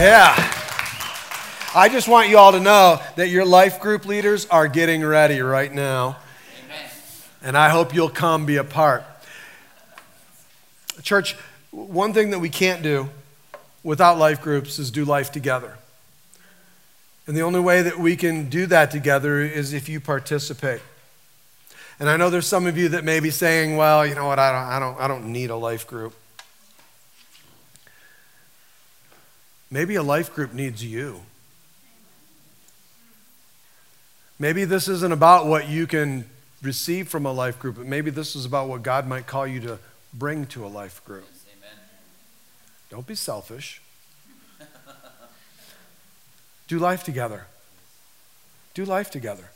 Yeah. I just want you all to know that your life group leaders are getting ready right now. Amen. And I hope you'll come be a part. Church, one thing that we can't do without life groups is do life together. And the only way that we can do that together is if you participate. And I know there's some of you that may be saying, well, you know what, I don't, I don't, I don't need a life group. Maybe a life group needs you. Maybe this isn't about what you can receive from a life group, but maybe this is about what God might call you to bring to a life group. Amen. Don't be selfish. Do life together. Do life together.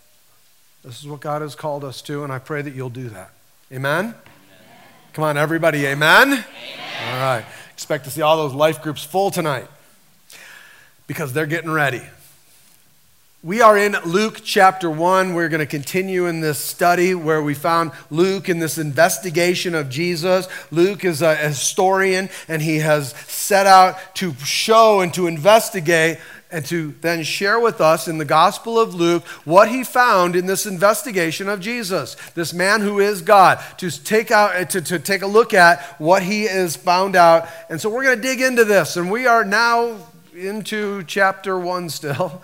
This is what God has called us to, and I pray that you'll do that. Amen? amen. Come on, everybody, amen? amen? All right. Expect to see all those life groups full tonight because they're getting ready. We are in Luke chapter 1. We're going to continue in this study where we found Luke in this investigation of Jesus. Luke is a historian and he has set out to show and to investigate and to then share with us in the Gospel of Luke what he found in this investigation of Jesus, this man who is God, to take out uh, to, to take a look at what he has found out. And so we're going to dig into this, and we are now into chapter one still.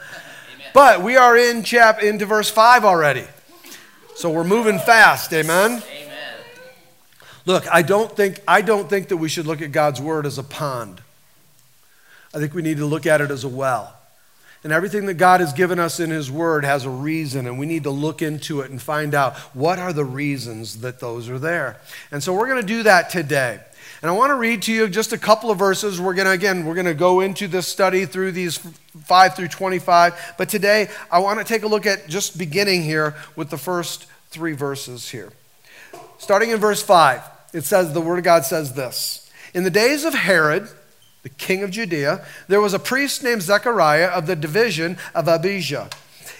But we are in chap into verse 5 already. So we're moving fast, amen? Amen. Look, I don't think I don't think that we should look at God's word as a pond. I think we need to look at it as a well. And everything that God has given us in His Word has a reason, and we need to look into it and find out what are the reasons that those are there. And so we're going to do that today. And I want to read to you just a couple of verses. We're going to, again, we're going to go into this study through these 5 through 25. But today, I want to take a look at just beginning here with the first three verses here. Starting in verse 5, it says, the Word of God says this In the days of Herod, the king of Judea, there was a priest named Zechariah of the division of Abijah.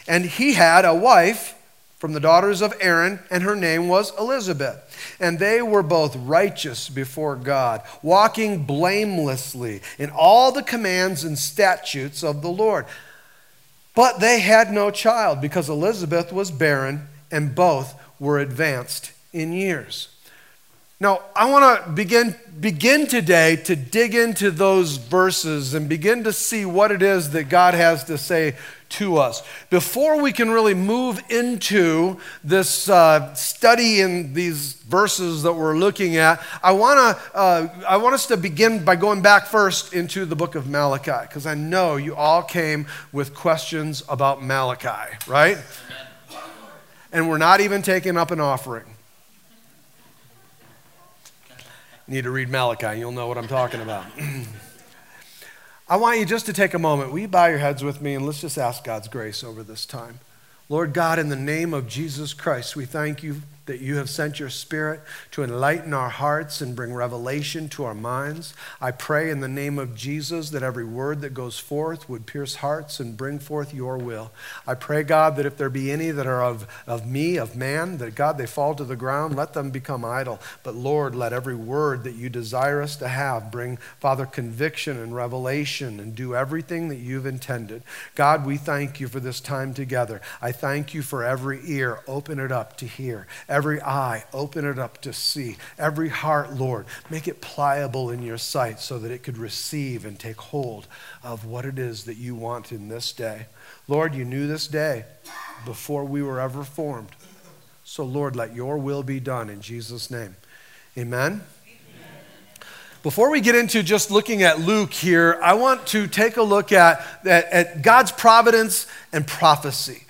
And he had a wife from the daughters of Aaron, and her name was Elizabeth. And they were both righteous before God, walking blamelessly in all the commands and statutes of the Lord. But they had no child because Elizabeth was barren, and both were advanced in years. Now, I want to begin, begin today to dig into those verses and begin to see what it is that God has to say to us. Before we can really move into this uh, study in these verses that we're looking at, I want to uh, I want us to begin by going back first into the book of Malachi because I know you all came with questions about Malachi, right? And we're not even taking up an offering. Need to read Malachi, you'll know what I'm talking about. I want you just to take a moment. Will you bow your heads with me and let's just ask God's grace over this time? Lord God, in the name of Jesus Christ, we thank you that you have sent your Spirit to enlighten our hearts and bring revelation to our minds. I pray in the name of Jesus that every word that goes forth would pierce hearts and bring forth your will. I pray, God, that if there be any that are of, of me, of man, that God, they fall to the ground, let them become idle. But Lord, let every word that you desire us to have bring, Father, conviction and revelation and do everything that you've intended. God, we thank you for this time together. I thank you for every ear. Open it up to hear. Every Every eye, open it up to see. Every heart, Lord, make it pliable in your sight so that it could receive and take hold of what it is that you want in this day. Lord, you knew this day before we were ever formed. So, Lord, let your will be done in Jesus' name. Amen. Before we get into just looking at Luke here, I want to take a look at, at, at God's providence and prophecy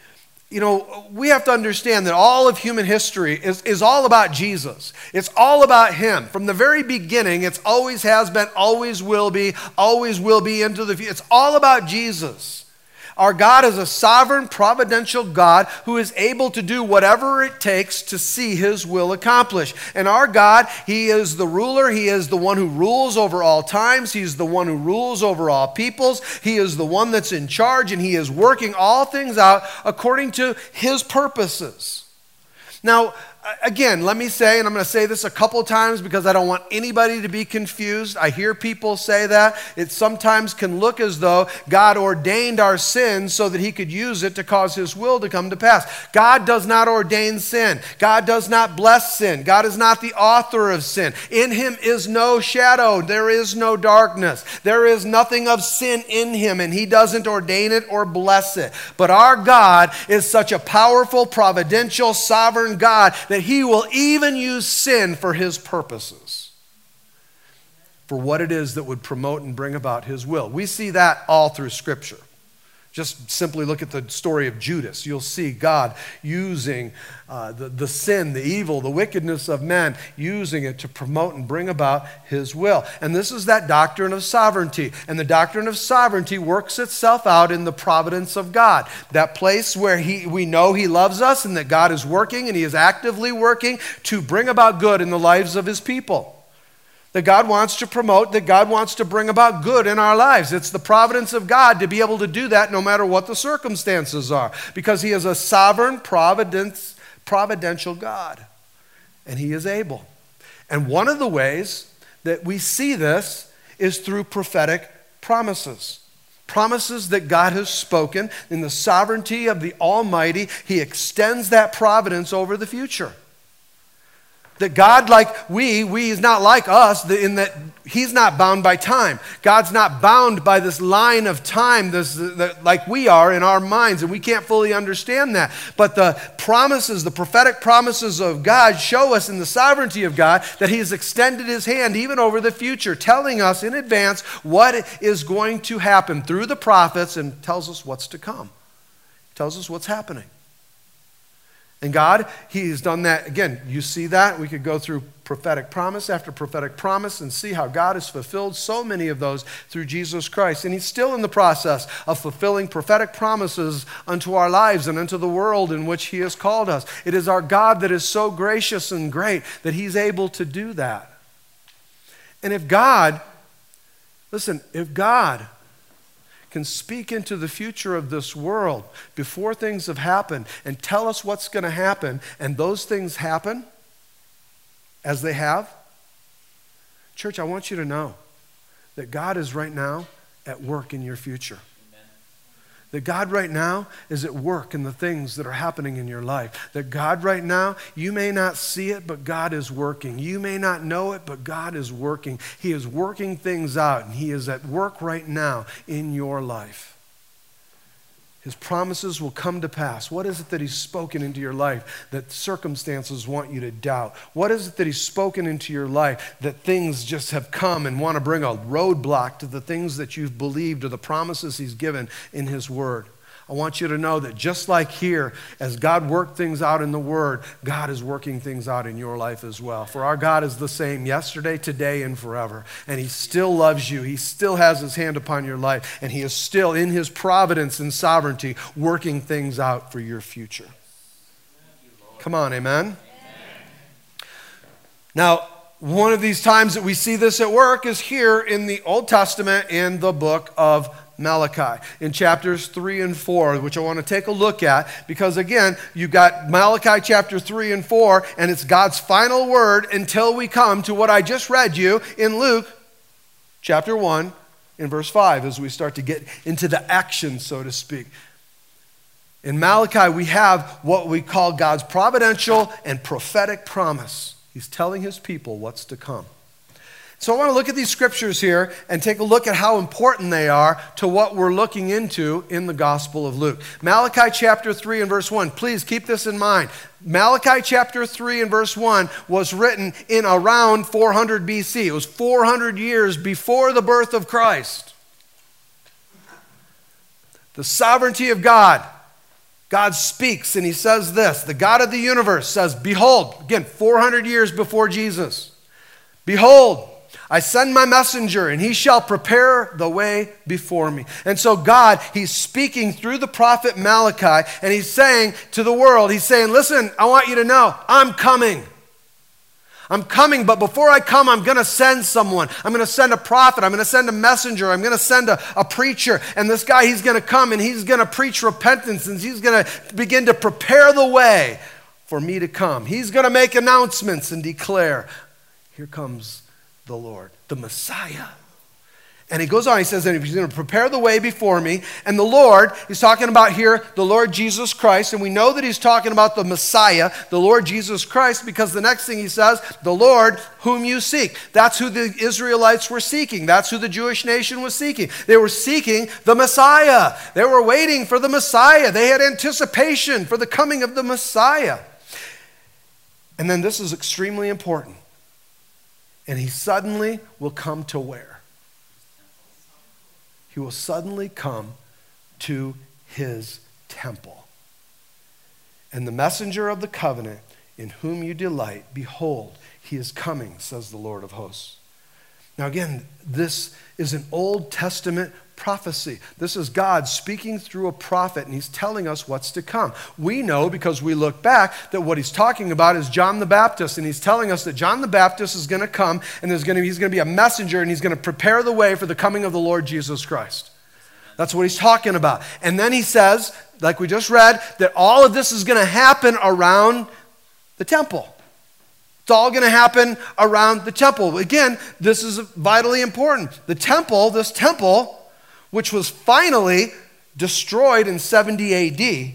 you know, we have to understand that all of human history is, is all about Jesus. It's all about Him. From the very beginning, it's always has been, always will be, always will be into the future. It's all about Jesus. Our God is a sovereign, providential God who is able to do whatever it takes to see his will accomplished. And our God, he is the ruler. He is the one who rules over all times. He's the one who rules over all peoples. He is the one that's in charge, and he is working all things out according to his purposes. Now, again, let me say, and I'm going to say this a couple times because I don't want anybody to be confused. I hear people say that. It sometimes can look as though God ordained our sin so that he could use it to cause his will to come to pass. God does not ordain sin, God does not bless sin. God is not the author of sin. In him is no shadow, there is no darkness, there is nothing of sin in him, and he doesn't ordain it or bless it. But our God is such a powerful, providential, sovereign God that he will even use sin for his purposes, for what it is that would promote and bring about his will. We see that all through Scripture. Just simply look at the story of Judas. You'll see God using uh, the, the sin, the evil, the wickedness of men, using it to promote and bring about his will. And this is that doctrine of sovereignty. And the doctrine of sovereignty works itself out in the providence of God. That place where he, we know he loves us and that God is working and he is actively working to bring about good in the lives of his people that God wants to promote, that God wants to bring about good in our lives. It's the providence of God to be able to do that no matter what the circumstances are, because He is a sovereign, providence, providential God, and He is able. And one of the ways that we see this is through prophetic promises. Promises that God has spoken in the sovereignty of the Almighty, He extends that providence over the future. That God, like we, we is not like us in that He's not bound by time. God's not bound by this line of time this, like we are in our minds, and we can't fully understand that. But the promises, the prophetic promises of God, show us in the sovereignty of God that He has extended His hand even over the future, telling us in advance what is going to happen through the prophets and tells us what's to come, tells us what's happening. And God, He has done that. Again, you see that. We could go through prophetic promise after prophetic promise and see how God has fulfilled so many of those through Jesus Christ. And He's still in the process of fulfilling prophetic promises unto our lives and unto the world in which He has called us. It is our God that is so gracious and great that He's able to do that. And if God, listen, if God can speak into the future of this world before things have happened and tell us what's going to happen, and those things happen as they have. Church, I want you to know that God is right now at work in your future. That God right now is at work in the things that are happening in your life. That God right now, you may not see it, but God is working. You may not know it, but God is working. He is working things out, and He is at work right now in your life. His promises will come to pass. What is it that He's spoken into your life that circumstances want you to doubt? What is it that He's spoken into your life that things just have come and want to bring a roadblock to the things that you've believed or the promises He's given in His Word? I want you to know that just like here, as God worked things out in the Word, God is working things out in your life as well. For our God is the same yesterday, today, and forever. And He still loves you. He still has His hand upon your life. And He is still, in His providence and sovereignty, working things out for your future. Come on, amen? Now, one of these times that we see this at work is here in the Old Testament in the book of Malachi in chapters 3 and 4, which I want to take a look at because, again, you've got Malachi chapter 3 and 4, and it's God's final word until we come to what I just read you in Luke chapter 1 in verse 5 as we start to get into the action, so to speak. In Malachi, we have what we call God's providential and prophetic promise. He's telling his people what's to come. So I want to look at these scriptures here and take a look at how important they are to what we're looking into in the Gospel of Luke. Malachi chapter 3 and verse 1. Please keep this in mind. Malachi chapter 3 and verse 1 was written in around 400 BC. It was 400 years before the birth of Christ. The sovereignty of God. God speaks and he says this The God of the universe says, Behold, again, 400 years before Jesus, behold, I send my messenger, and he shall prepare the way before me. And so, God, he's speaking through the prophet Malachi, and he's saying to the world, He's saying, Listen, I want you to know, I'm coming. I'm coming, but before I come, I'm going to send someone. I'm going to send a prophet. I'm going to send a messenger. I'm going to send a, a preacher. And this guy, he's going to come and he's going to preach repentance and he's going to begin to prepare the way for me to come. He's going to make announcements and declare, Here comes the Lord, the Messiah. And he goes on, he says, and he's going to prepare the way before me. And the Lord, he's talking about here the Lord Jesus Christ. And we know that he's talking about the Messiah, the Lord Jesus Christ, because the next thing he says, the Lord whom you seek. That's who the Israelites were seeking. That's who the Jewish nation was seeking. They were seeking the Messiah. They were waiting for the Messiah. They had anticipation for the coming of the Messiah. And then this is extremely important. And he suddenly will come to where? he will suddenly come to his temple. And the messenger of the covenant, in whom you delight, behold, he is coming, says the Lord of hosts. Now, again, this is an Old Testament prophecy. This is God speaking through a prophet, and he's telling us what's to come. We know because we look back that what he's talking about is John the Baptist, and he's telling us that John the Baptist is going to come, and there's going to, he's going to be a messenger, and he's going to prepare the way for the coming of the Lord Jesus Christ. That's what he's talking about. And then he says, like we just read, that all of this is going to happen around the temple. It's all going to happen around the temple. Again, this is vitally important. The temple, this temple, which was finally destroyed in 70 AD.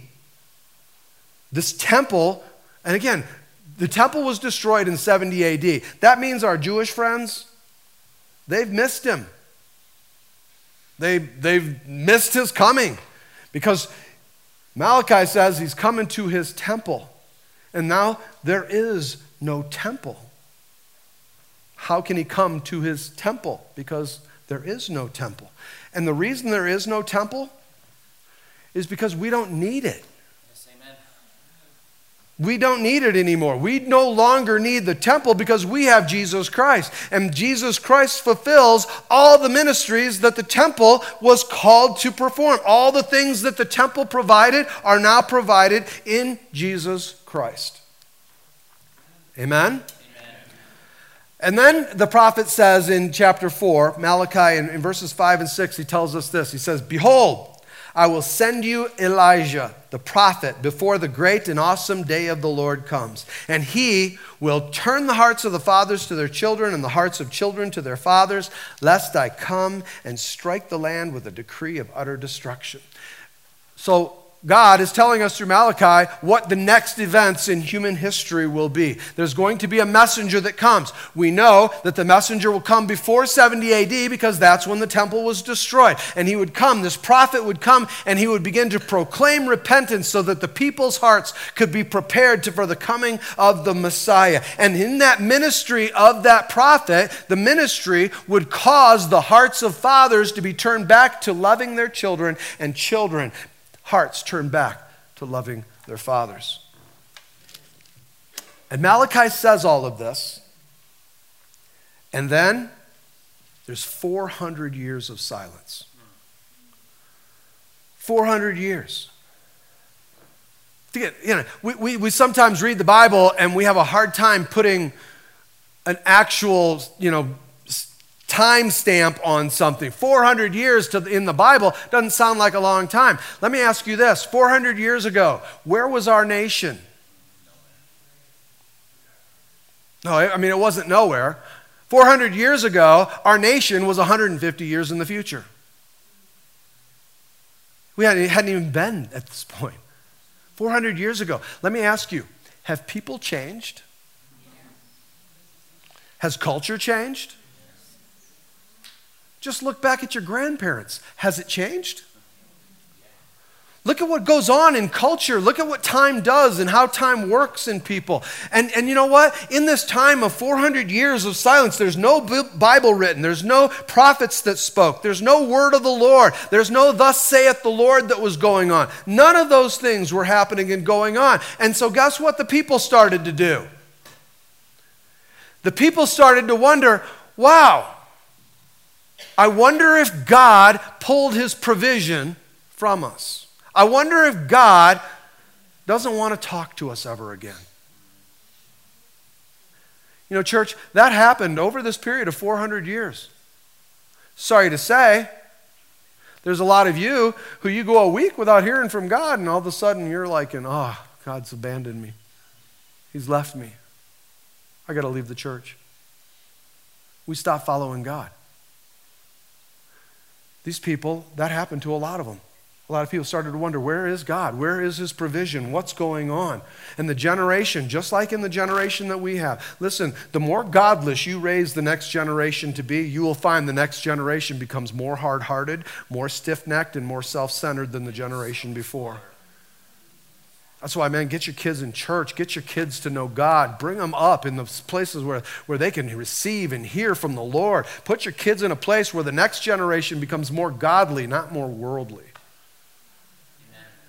This temple, and again, the temple was destroyed in 70 AD. That means our Jewish friends, they've missed him. They, they've missed his coming because Malachi says he's coming to his temple. And now there is no temple. How can he come to his temple? Because there is no temple. And the reason there is no temple is because we don't need it. We don't need it anymore. We no longer need the temple because we have Jesus Christ. And Jesus Christ fulfills all the ministries that the temple was called to perform. All the things that the temple provided are now provided in Jesus Christ. Amen? And then the prophet says in chapter 4, Malachi, in, in, verses 5 and 6, he tells us this. He says, Behold, I will send you Elijah, the prophet, before the great and awesome day of the Lord comes. And he will turn the hearts of the fathers to their children and the hearts of children to their fathers, lest I come and strike the land with a decree of utter destruction. So God is telling us through Malachi what the next events in human history will be. There's going to be a messenger that comes. We know that the messenger will come before 70 AD because that's when the temple was destroyed. And he would come, this prophet would come, and he would begin to proclaim repentance so that the people's hearts could be prepared to, for the coming of the Messiah. And in that ministry of that prophet, the ministry would cause the hearts of fathers to be turned back to loving their children and children hearts turn back to loving their fathers. And Malachi says all of this. And then there's 400 years of silence. 400 years. You know, we, we, we sometimes read the Bible and we have a hard time putting an actual, you know, time stamp on something. 400 years to, in the Bible doesn't sound like a long time. Let me ask you this 400 years ago, where was our nation? No, I mean, it wasn't nowhere. 400 years ago, our nation was 150 years in the future. We hadn't, hadn't even been at this point. 400 years ago. Let me ask you have people changed? Has culture changed? Just look back at your grandparents. Has it changed? Look at what goes on in culture. Look at what time does and how time works in people. And, and you know what? In this time of 400 years of silence, there's no Bible written. There's no prophets that spoke. There's no word of the Lord. There's no thus saith the Lord that was going on. None of those things were happening and going on. And so, guess what the people started to do? The people started to wonder wow, I wonder if God pulled his provision from us. I wonder if God doesn't want to talk to us ever again. You know, church, that happened over this period of 400 years. Sorry to say, there's a lot of you who you go a week without hearing from God, and all of a sudden you're like, oh, God's abandoned me. He's left me. I got to leave the church. We stop following God. These people, that happened to a lot of them. A lot of people started to wonder where is God? Where is His provision? What's going on? And the generation, just like in the generation that we have, listen, the more godless you raise the next generation to be, you will find the next generation becomes more hard hearted, more stiff necked, and more self centered than the generation before. That's why, man, get your kids in church. Get your kids to know God. Bring them up in the places where, where they can receive and hear from the Lord. Put your kids in a place where the next generation becomes more godly, not more worldly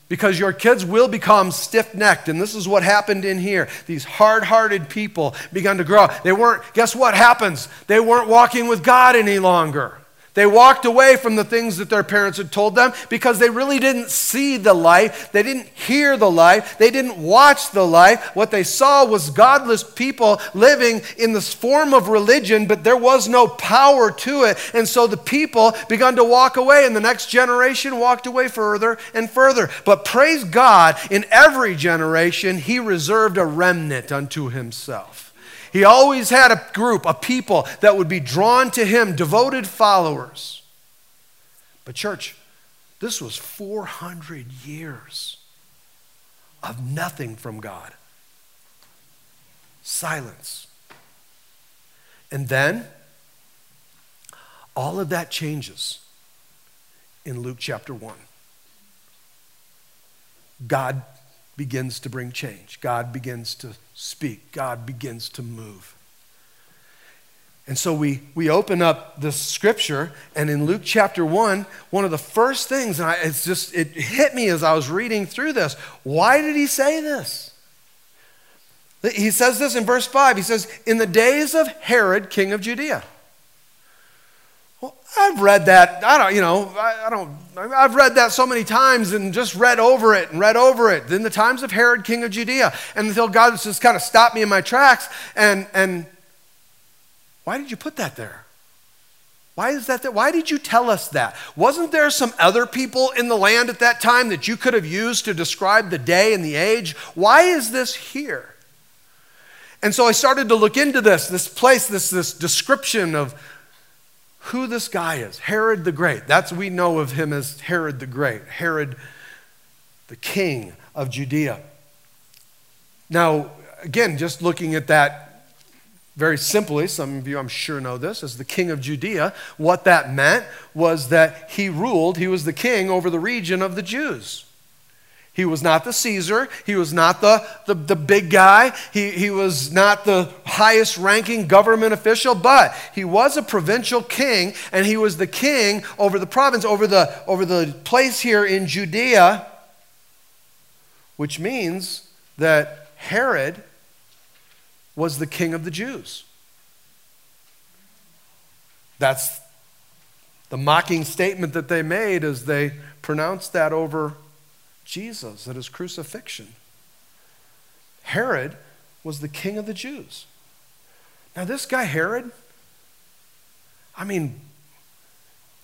because your kids will become stiff necked. And this is what happened in here. These hard hearted people began to grow. They weren't, guess what happens? They weren't walking with God any longer. They walked away from the things that their parents had told them because they really didn't see the light. They didn't hear the light. They didn't watch the light. What they saw was godless people living in this form of religion, but there was no power to it. And so the people began to walk away, and the next generation walked away further and further. But praise God, in every generation, He reserved a remnant unto Himself. He always had a group, a people that would be drawn to him, devoted followers. But, church, this was 400 years of nothing from God. Silence. And then, all of that changes in Luke chapter 1. God begins to bring change. God begins to speak. God begins to move. And so we, we open up the scripture, and in Luke chapter 1, one of the first things, and I, it's just, it hit me as I was reading through this. Why did he say this? He says this in verse 5. He says, In the days of Herod, king of Judea. I've read that. I don't, you know, I, I, don't, I've read that so many times and just read over it and read over it. In the times of Herod, king of Judea. And until God just kind of stopped me in my tracks. And, and why did you put that there? Why is that there? Why did you tell us that? Wasn't there some other people in the land at that time that you could have used to describe the day and the age? Why is this here? And so I started to look into this, this place, this, this description of, who this guy is Herod the Great. That's we know of him as Herod the Great, Herod the king of Judea. Now, again, just looking at that very simply, some of you I'm sure know this, as the king of Judea, what that meant was that he ruled, he was the king over the region of the Jews. He was not the Caesar. He was not the, the, the, big guy. He, he was not the highest ranking government official, but he was a provincial king, and he was the king over the province, over the, over the place here in Judea, which means that Herod was the king of the Jews. That's the mocking statement that they made as they pronounced that over Jesus at his crucifixion. Herod was the king of the Jews. Now, this guy, Herod, I mean,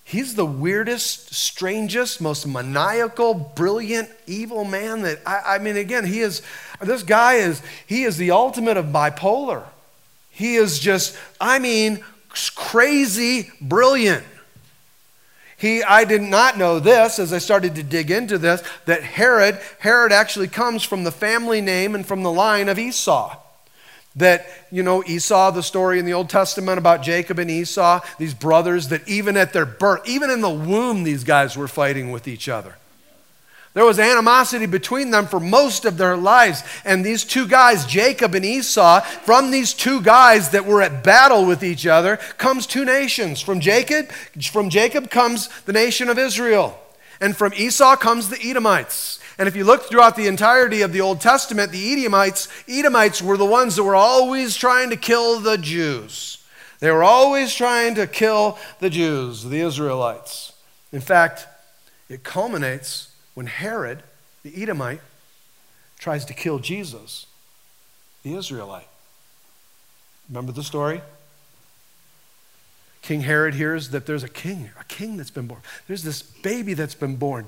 he's the weirdest, strangest, most maniacal, brilliant, evil man that, I, I mean, again, he is, this guy is, he is the ultimate of bipolar. He is just, I mean, crazy brilliant. He, I did not know this as I started to dig into this, that Herod, Herod actually comes from the family name and from the line of Esau. That, you know, Esau, the story in the Old Testament about Jacob and Esau, these brothers that even at their birth, even in the womb, these guys were fighting with each other. There was animosity between them for most of their lives. And these two guys, Jacob and Esau, from these two guys that were at battle with each other, comes two nations. From Jacob, from Jacob comes the nation of Israel. And from Esau comes the Edomites. And if you look throughout the entirety of the Old Testament, the Edomites, Edomites were the ones that were always trying to kill the Jews. They were always trying to kill the Jews, the Israelites. In fact, it culminates when Herod, the Edomite, tries to kill Jesus, the Israelite. Remember the story? King Herod hears that there's a king, a king that's been born. There's this baby that's been born.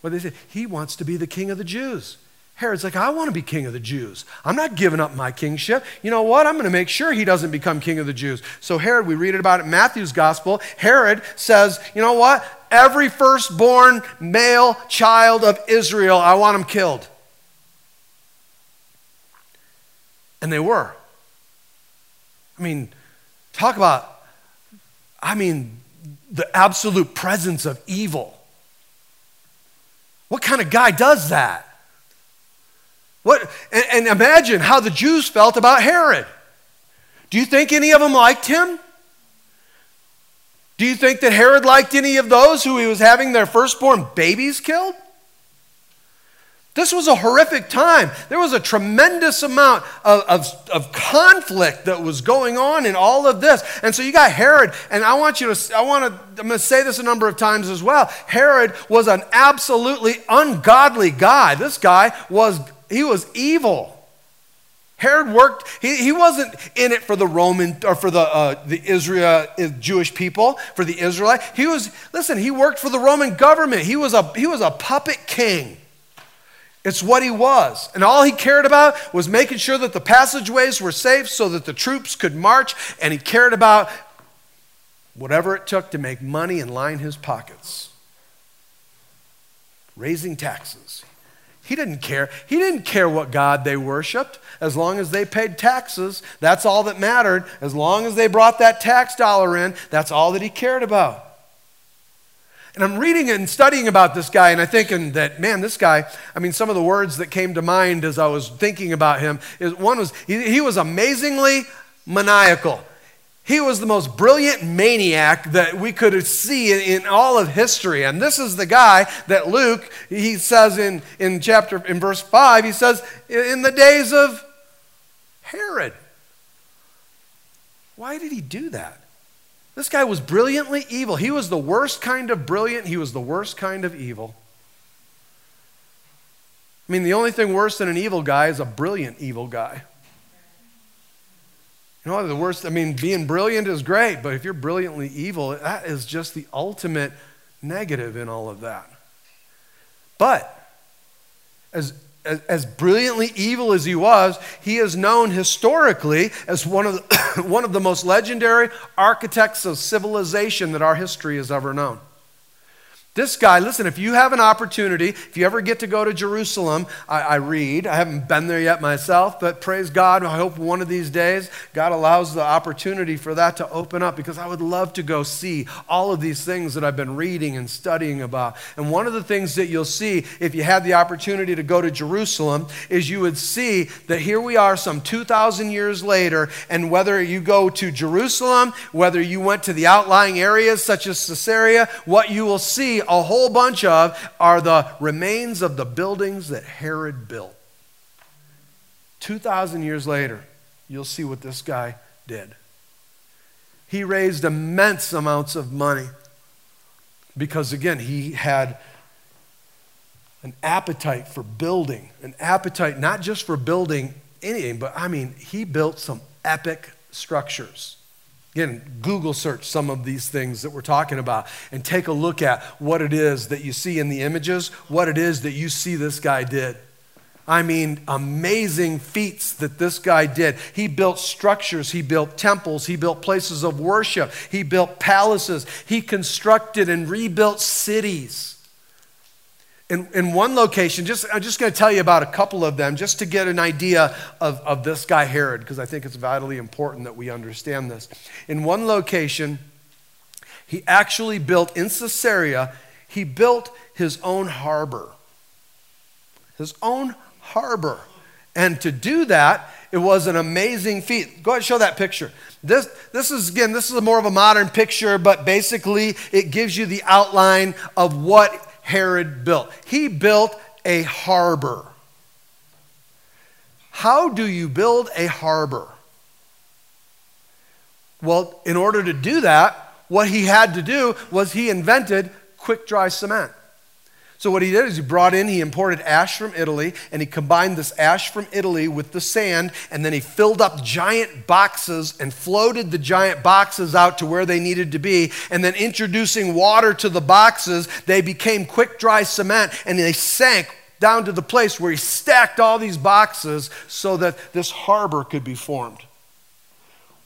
What they say, he wants to be the king of the Jews. Herod's like, I want to be king of the Jews. I'm not giving up my kingship. You know what? I'm going to make sure he doesn't become king of the Jews. So, Herod, we read it about it in Matthew's gospel. Herod says, You know what? Every firstborn male child of Israel, I want him killed. And they were. I mean, talk about, I mean, the absolute presence of evil. What kind of guy does that? What, and, and imagine how the Jews felt about Herod. Do you think any of them liked him? Do you think that Herod liked any of those who he was having their firstborn babies killed? This was a horrific time. There was a tremendous amount of, of, of, conflict that was going on in all of this. And so you got Herod, and I want you to, I want to, I'm going to say this a number of times as well. Herod was an absolutely ungodly guy. This guy was, he was evil. Herod worked, he, he wasn't in it for the Roman or for the, uh, the Israel, uh, Jewish people, for the Israelite. He was, listen, he worked for the Roman government. He was a, he was a puppet king. It's what he was. And all he cared about was making sure that the passageways were safe so that the troops could march. And he cared about whatever it took to make money and line his pockets. Raising taxes. He didn't care. He didn't care what God they worshiped. As long as they paid taxes, that's all that mattered. As long as they brought that tax dollar in, that's all that he cared about. And I'm reading and studying about this guy, and I'm thinking that, man, this guy, I mean, some of the words that came to mind as I was thinking about him is one was, he, he was amazingly maniacal. He was the most brilliant maniac that we could see in, in, all of history. And this is the guy that Luke, he says in, in chapter, in verse 5, he says, in the days of Herod. Why did he do that? This guy was brilliantly evil. He was the worst kind of brilliant, he was the worst kind of evil. I mean, the only thing worse than an evil guy is a brilliant evil guy. Know, the worst, I mean, being brilliant is great, but if you're brilliantly evil, that is just the ultimate negative in all of that. But as as, as brilliantly evil as he was, he is known historically as one of, the, one of the most legendary architects of civilization that our history has ever known. This guy, listen, if you have an opportunity, if you ever get to go to Jerusalem, I, I, read. I haven't been there yet myself, but praise God. I hope one of these days God allows the opportunity for that to open up because I would love to go see all of these things that I've been reading and studying about. And one of the things that you'll see if you had the opportunity to go to Jerusalem is you would see that here we are some 2,000 years later, and whether you go to Jerusalem, whether you went to the outlying areas such as Caesarea, what you will see a whole bunch of are the remains of the buildings that Herod built. 2,000 years later, you'll see what this guy did. He raised immense amounts of money because, again, he had an appetite for building, an appetite not just for building anything, but I mean, he built some epic structures. Again, Google search some of these things that we're talking about and take a look at what it is that you see in the images, what it is that you see this guy did. I mean, amazing feats that this guy did. He built structures, he built temples, he built places of worship, he built palaces, he constructed and rebuilt cities in, in one location, just, I'm just going to tell you about a couple of them just to get an idea of, of this guy Herod, because I think it's vitally important that we understand this. In one location, he actually built in Caesarea, he built his own harbor. His own harbor. And to do that, it was an amazing feat. Go ahead and show that picture. This, this is, again, this is more of a modern picture, but basically it gives you the outline of what Herod built. He built a harbor. How do you build a harbor? Well, in order to do that, what he had to do was he invented quick dry cement. So, what he did is he brought in, he imported ash from Italy, and he combined this ash from Italy with the sand, and then he filled up giant boxes and floated the giant boxes out to where they needed to be. And then, introducing water to the boxes, they became quick dry cement and they sank down to the place where he stacked all these boxes so that this harbor could be formed.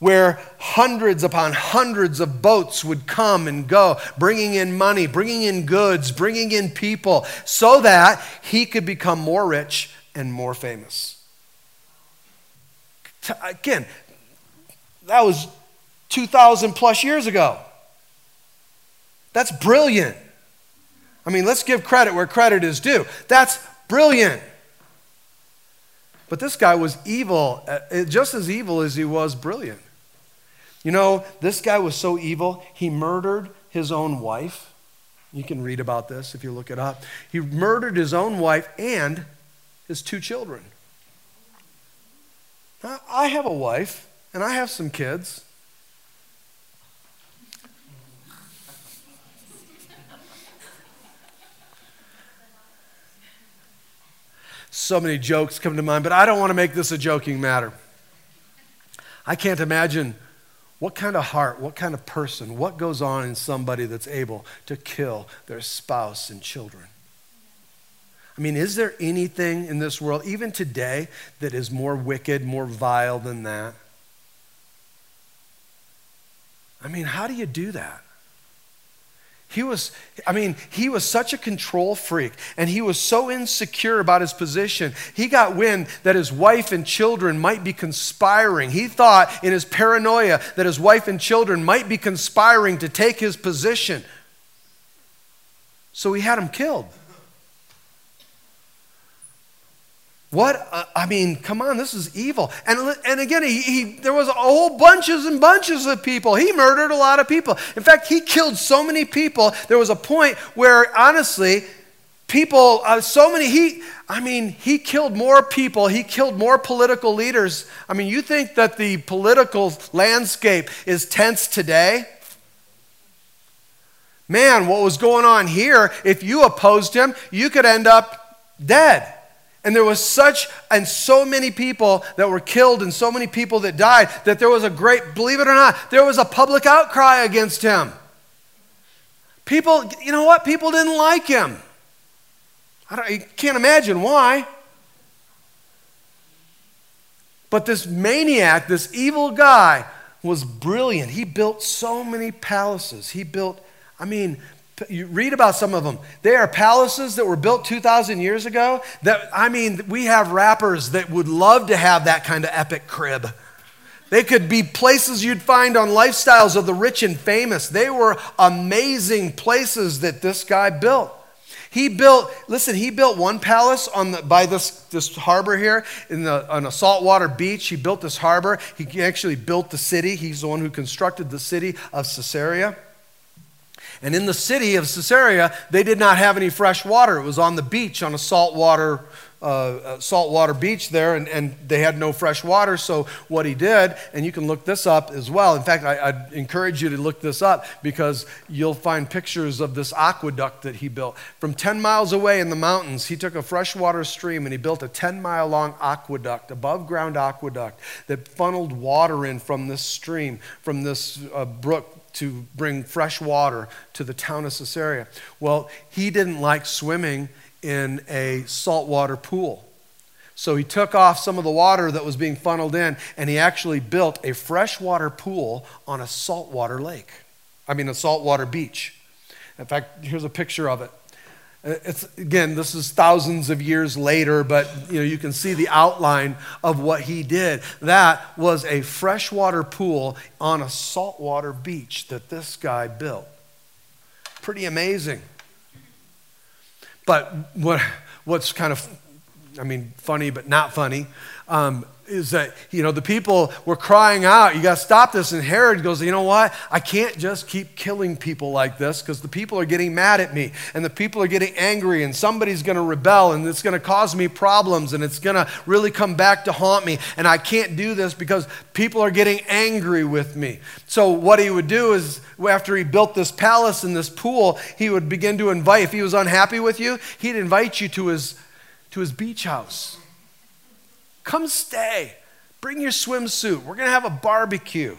Where hundreds upon hundreds of boats would come and go, bringing in money, bringing in goods, bringing in people, so that he could become more rich and more famous. Again, that was 2,000 plus years ago. That's brilliant. I mean, let's give credit where credit is due. That's brilliant. But this guy was evil, uh, just as evil as he was brilliant. You know, this guy was so evil, he murdered his own wife. You can read about this if you look it up. He murdered his own wife and his two children. Now, I have a wife and I have some kids. So many jokes come to mind, but I don't want to make this a joking matter. I can't imagine what kind of heart, what kind of person, what goes on in somebody that's able to kill their spouse and children. I mean, is there anything in this world, even today, that is more wicked, more vile than that? I mean, how do you do that? He was, I mean, he was such a control freak and he was so insecure about his position. He got wind that his wife and children might be conspiring. He thought in his paranoia that his wife and children might be conspiring to take his position. So he had them killed. What? Uh, I mean, come on, this is evil. And, and again, he, he, there was a whole bunches and bunches of people. He murdered a lot of people. In fact, he killed so many people. There was a point where, honestly, people, uh, so many, he, I mean, he killed more people. He killed more political leaders. I mean, you think that the political landscape is tense today? Man, what was going on here, if you opposed him, you could end up dead. And there was such and so many people that were killed and so many people that died that there was a great, believe it or not, there was a public outcry against him. People, you know what? People didn't like him. I, can't imagine why. But this maniac, this evil guy, was brilliant. He built so many palaces. He built, I mean, you read about some of them. They are palaces that were built 2,000 years ago. That, I mean, we have rappers that would love to have that kind of epic crib. They could be places you'd find on lifestyles of the rich and famous. They were amazing places that this guy built. He built, listen, he built one palace on the, by this, this harbor here in the, on a saltwater beach. He built this harbor. He actually built the city. He's the one who constructed the city of Caesarea. And in the city of Caesarea, they did not have any fresh water. It was on the beach, on a saltwater, uh, uh, saltwater beach there, and, and they had no fresh water. So, what he did, and you can look this up as well. In fact, I, would encourage you to look this up because you'll find pictures of this aqueduct that he built. From 10 miles away in the mountains, he took a freshwater stream and he built a 10 mile long aqueduct, above ground aqueduct, that funneled water in from this stream, from this uh, brook to bring fresh water to the town of Caesarea. Well, he didn't like swimming in a saltwater pool. So he took off some of the water that was being funneled in and he actually built a freshwater pool on a saltwater lake. I mean, a saltwater beach. In fact, here's a picture of it. It's, again, this is thousands of years later, but you, know, you can see the outline of what he did. That was a freshwater pool on a saltwater beach that this guy built. Pretty amazing. But what, what's kind of, I mean, funny but not funny, um, is that, you know, the people were crying out, you got to stop this. And Herod goes, you know what? I can't just keep killing people like this because the people are getting mad at me and the people are getting angry and somebody's going to rebel and it's going to cause me problems and it's going to really come back to haunt me. And I can't do this because people are getting angry with me. So, what he would do is, after he built this palace and this pool, he would begin to invite, if he was unhappy with you, he'd invite you to his, to his beach house Come stay. Bring your swimsuit. We're going to have a barbecue.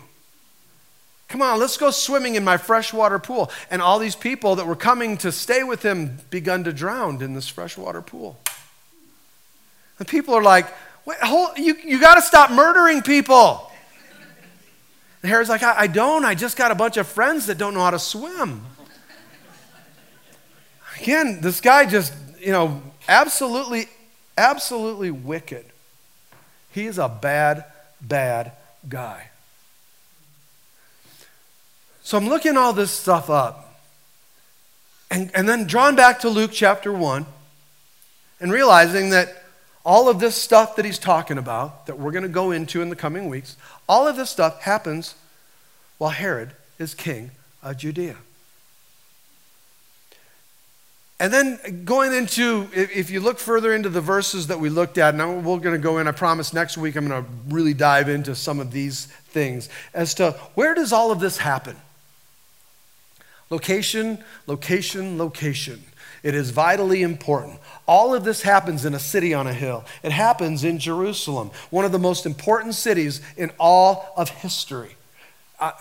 Come on, let's go swimming in my freshwater pool. And all these people that were coming to stay with him begun to drown in this freshwater pool. The people are like, Wait, hold, you, you got to stop murdering people. And Herod's like, I, I don't. I just got a bunch of friends that don't know how to swim. Again, this guy just, you know, absolutely, absolutely wicked. He is a bad, bad guy. So I'm looking all this stuff up. And, and then drawn back to Luke chapter 1 and realizing that all of this stuff that he's talking about, that we're going to go into in the coming weeks, all of this stuff happens while Herod is king of Judea. And then going into, if you look further into the verses that we looked at, now we're going to go in, I promise next week I'm going to really dive into some of these things as to where does all of this happen? Location, location, location. It is vitally important. All of this happens in a city on a hill. It happens in Jerusalem, one of the most important cities in all of history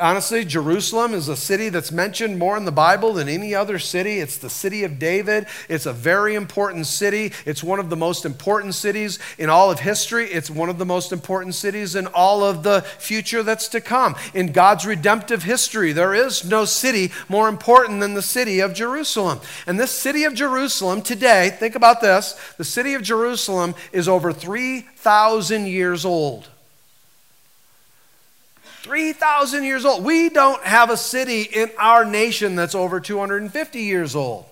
honestly, Jerusalem is a city that's mentioned more in the Bible than any other city. It's the city of David. It's a very important city. It's one of the most important cities in all of history. It's one of the most important cities in all of the future that's to come. In God's redemptive history, there is no city more important than the city of Jerusalem. And this city of Jerusalem today, think about this the city of Jerusalem is over 3,000 years old. 3,000 years old. We don't have a city in our nation that's over 250 years old.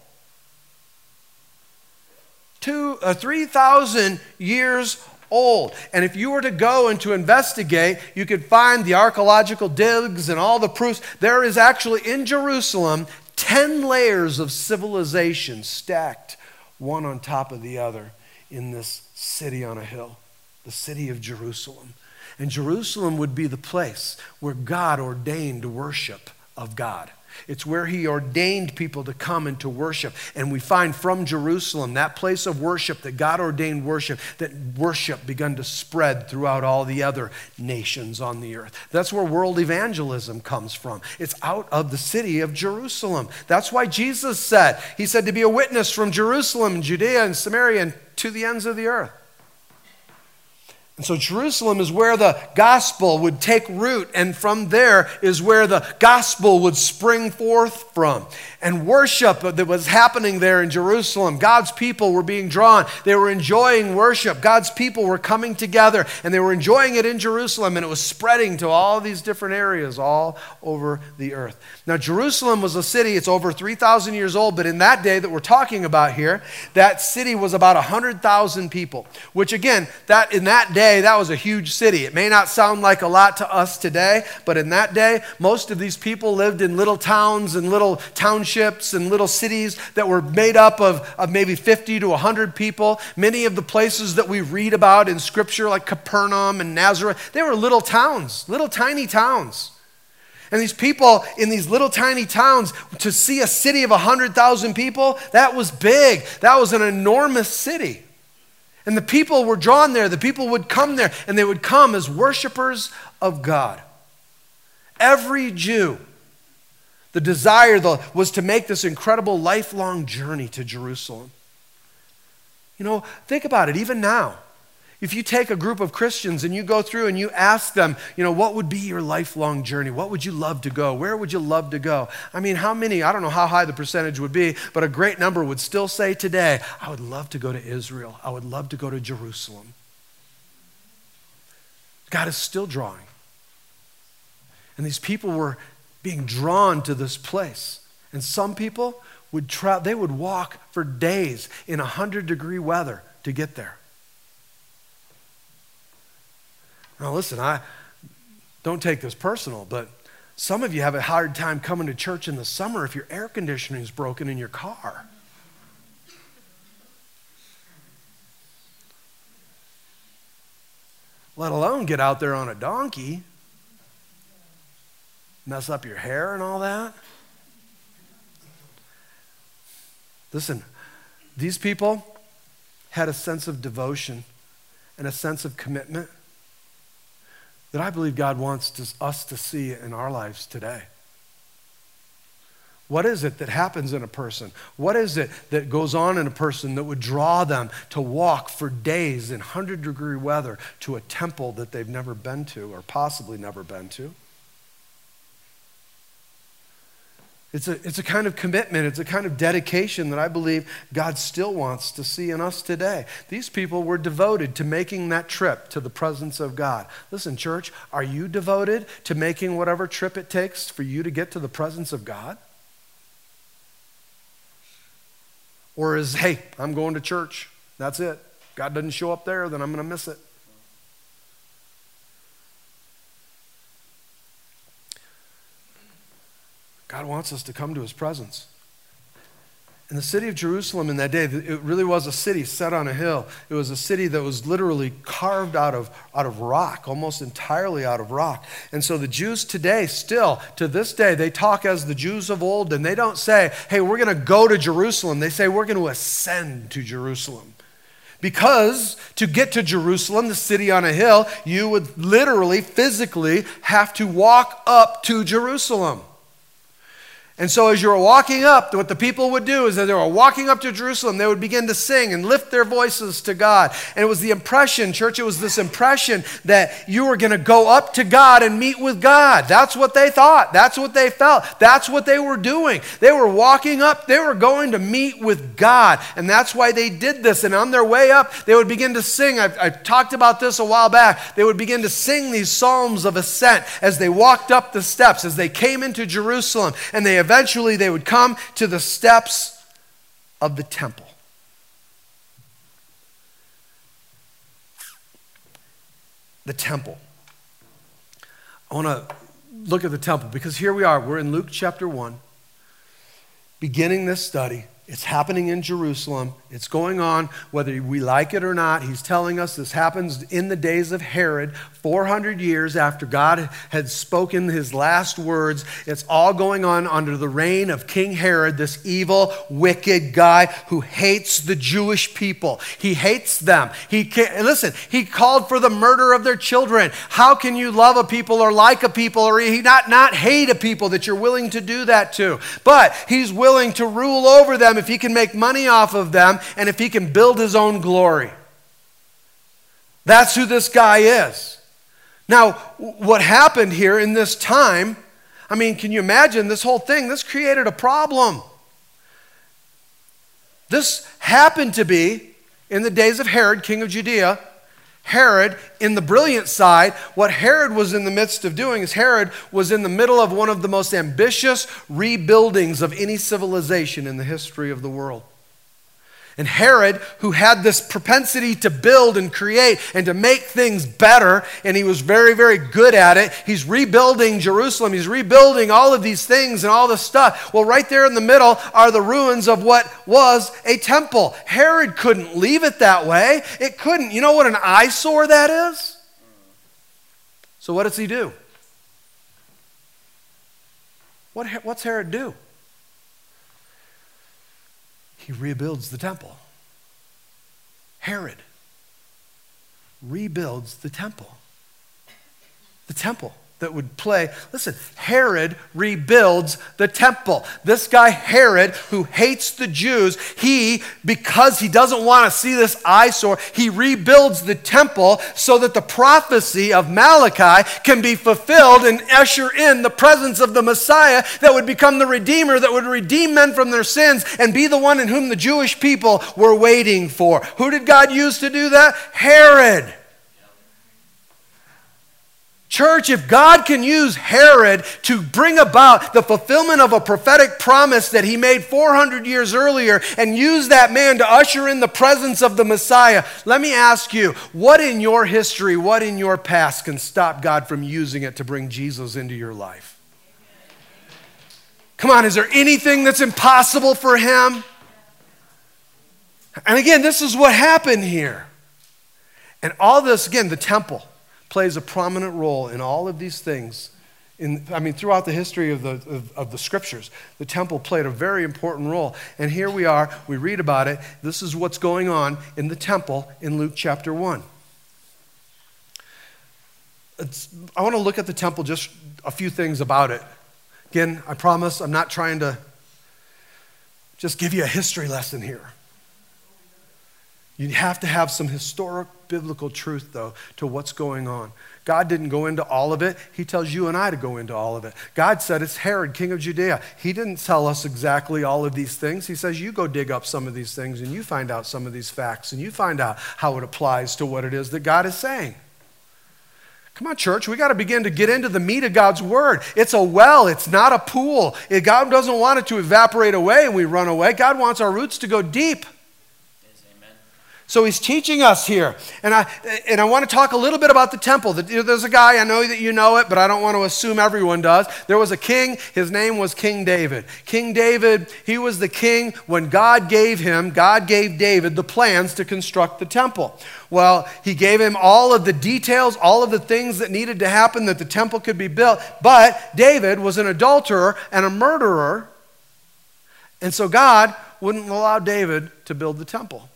Two, uh, 3,000 years old. And if you were to go and to investigate, you could find the archaeological digs and all the proofs. There is actually in Jerusalem 10 layers of civilization stacked one on top of the other in this city on a hill, the city of Jerusalem. And Jerusalem would be the place where God ordained worship of God. It's where he ordained people to come and to worship. And we find from Jerusalem, that place of worship, that God ordained worship, that worship begun to spread throughout all the other nations on the earth. That's where world evangelism comes from. It's out of the city of Jerusalem. That's why Jesus said, He said to be a witness from Jerusalem, Judea, and Samaria, and to the ends of the earth. And so Jerusalem is where the gospel would take root, and from there is where the gospel would spring forth from. And worship that was happening there in Jerusalem, God's people were being drawn. They were enjoying worship. God's people were coming together, and they were enjoying it in Jerusalem, and it was spreading to all these different areas all over the earth. Now, Jerusalem was a city, it's over 3,000 years old, but in that day that we're talking about here, that city was about 100,000 people, which again, that in that day, day, that was a huge city. It may not sound like a lot to us today, but in that day, most of these people lived in little towns and little townships and little cities that were made up of, of maybe 50 to 100 people. Many of the places that we read about in Scripture, like Capernaum and Nazareth, they were little towns, little tiny towns. And these people in these little tiny towns, to see a city of 100,000 people, that was big. That was an enormous city. And the people were drawn there. The people would come there, and they would come as worshipers of God. Every Jew, the desire was to make this incredible lifelong journey to Jerusalem. You know, think about it, even now. If you take a group of Christians and you go through and you ask them, you know, what would be your lifelong journey? What would you love to go? Where would you love to go? I mean, how many, I don't know how high the percentage would be, but a great number would still say today, I would love to go to Israel. I would love to go to Jerusalem. God is still drawing. And these people were being drawn to this place. And some people would try, they would walk for days in 100 degree weather to get there. Now, listen, I don't take this personal, but some of you have a hard time coming to church in the summer if your air conditioning is broken in your car. Let alone get out there on a donkey, mess up your hair and all that. Listen, these people had a sense of devotion and a sense of commitment that I believe God wants to, us to see in our lives today. What is it that happens in a person? What is it that goes on in a person that would draw them to walk for days in 100 degree weather to a temple that they've never been to or possibly never been to? It's a, it's a kind of commitment, it's a kind of dedication that I believe God still wants to see in us today. These people were devoted to making that trip to the presence of God. Listen, church, are you devoted to making whatever trip it takes for you to get to the presence of God? Or is, hey, I'm going to church. That's it. God doesn't show up there, then I'm going to miss it. God wants us to come to his presence. In the city of Jerusalem in that day, it really was a city set on a hill. It was a city that was literally carved out of, out of rock, almost entirely out of rock. And so the Jews today, still to this day, they talk as the Jews of old, and they don't say, hey, we're going to go to Jerusalem. They say, we're going to ascend to Jerusalem. Because to get to Jerusalem, the city on a hill, you would literally, physically have to walk up to Jerusalem. And so, as you were walking up, what the people would do is that they were walking up to Jerusalem, they would begin to sing and lift their voices to God. And it was the impression, church, it was this impression that you were going to go up to God and meet with God. That's what they thought. That's what they felt. That's what they were doing. They were walking up, they were going to meet with God. And that's why they did this. And on their way up, they would begin to sing. I've, i talked about this a while back. They would begin to sing these psalms of ascent as they walked up the steps, as they came into Jerusalem, and they eventually they would come to the steps of the temple. The temple. I want to look at the temple because here we are. We're in Luke chapter 1, beginning this study. It's happening in Jerusalem. It's going on whether we like it or not. He's telling us this happens in the days of Herod, 400 years after God had spoken his last words. It's all going on under the reign of King Herod, this evil, wicked guy who hates the Jewish people. He hates them. He can, listen, he called for the murder of their children. How can you love a people or like a people or not, not hate a people that you're willing to do that to? But he's willing to rule over them if he can make money off of them and if he can build his own glory. That's who this guy is. Now, what happened here in this time, I mean, can you imagine this whole thing? This created a problem. This happened to be in the days of Herod, king of Judea. Herod, in the brilliant side, what Herod was in the midst of doing is Herod was in the middle of one of the most ambitious rebuildings of any civilization in the history of the world. And Herod, who had this propensity to build and create and to make things better, and he was very, very good at it, he's rebuilding Jerusalem. He's rebuilding all of these things and all this stuff. Well, right there in the middle are the ruins of what was a temple. Herod couldn't leave it that way. It couldn't. You know what an eyesore that is? So, what does he do? What, what's Herod do? He rebuilds the temple. Herod rebuilds the temple. The temple that would play. Listen, Herod rebuilds the temple. This guy, Herod, who hates the Jews, he, because he doesn't want to see this eyesore, he rebuilds the temple so that the prophecy of Malachi can be fulfilled and usher in the presence of the Messiah that would become the Redeemer, that would redeem men from their sins and be the one in whom the Jewish people were waiting for. Who did God use to do that? Herod. Church, if God can use Herod to bring about the fulfillment of a prophetic promise that he made 400 years earlier and use that man to usher in the presence of the Messiah, let me ask you, what in your history, what in your past can stop God from using it to bring Jesus into your life? Come on, is there anything that's impossible for him? And again, this is what happened here. And all this, again, the temple plays a prominent role in all of these things. In, I mean, throughout the history of the, of, of, the scriptures, the temple played a very important role. And here we are, we read about it. This is what's going on in the temple in Luke chapter 1. It's, I want to look at the temple, just a few things about it. Again, I promise I'm not trying to just give you a history lesson here. You have to have some historic biblical truth, though, to what's going on. God didn't go into all of it. He tells you and I to go into all of it. God said it's Herod, king of Judea. He didn't tell us exactly all of these things. He says, You go dig up some of these things and you find out some of these facts and you find out how it applies to what it is that God is saying. Come on, church, we got to begin to get into the meat of God's word. It's a well, it's not a pool. God doesn't want it to evaporate away and we run away. God wants our roots to go deep. So he's teaching us here. And I, and I want to talk a little bit about the temple. There's a guy, I know that you know it, but I don't want to assume everyone does. There was a king, his name was King David. King David, he was the king when God gave him, God gave David the plans to construct the temple. Well, he gave him all of the details, all of the things that needed to happen that the temple could be built. But David was an adulterer and a murderer. And so God wouldn't allow David to build the temple.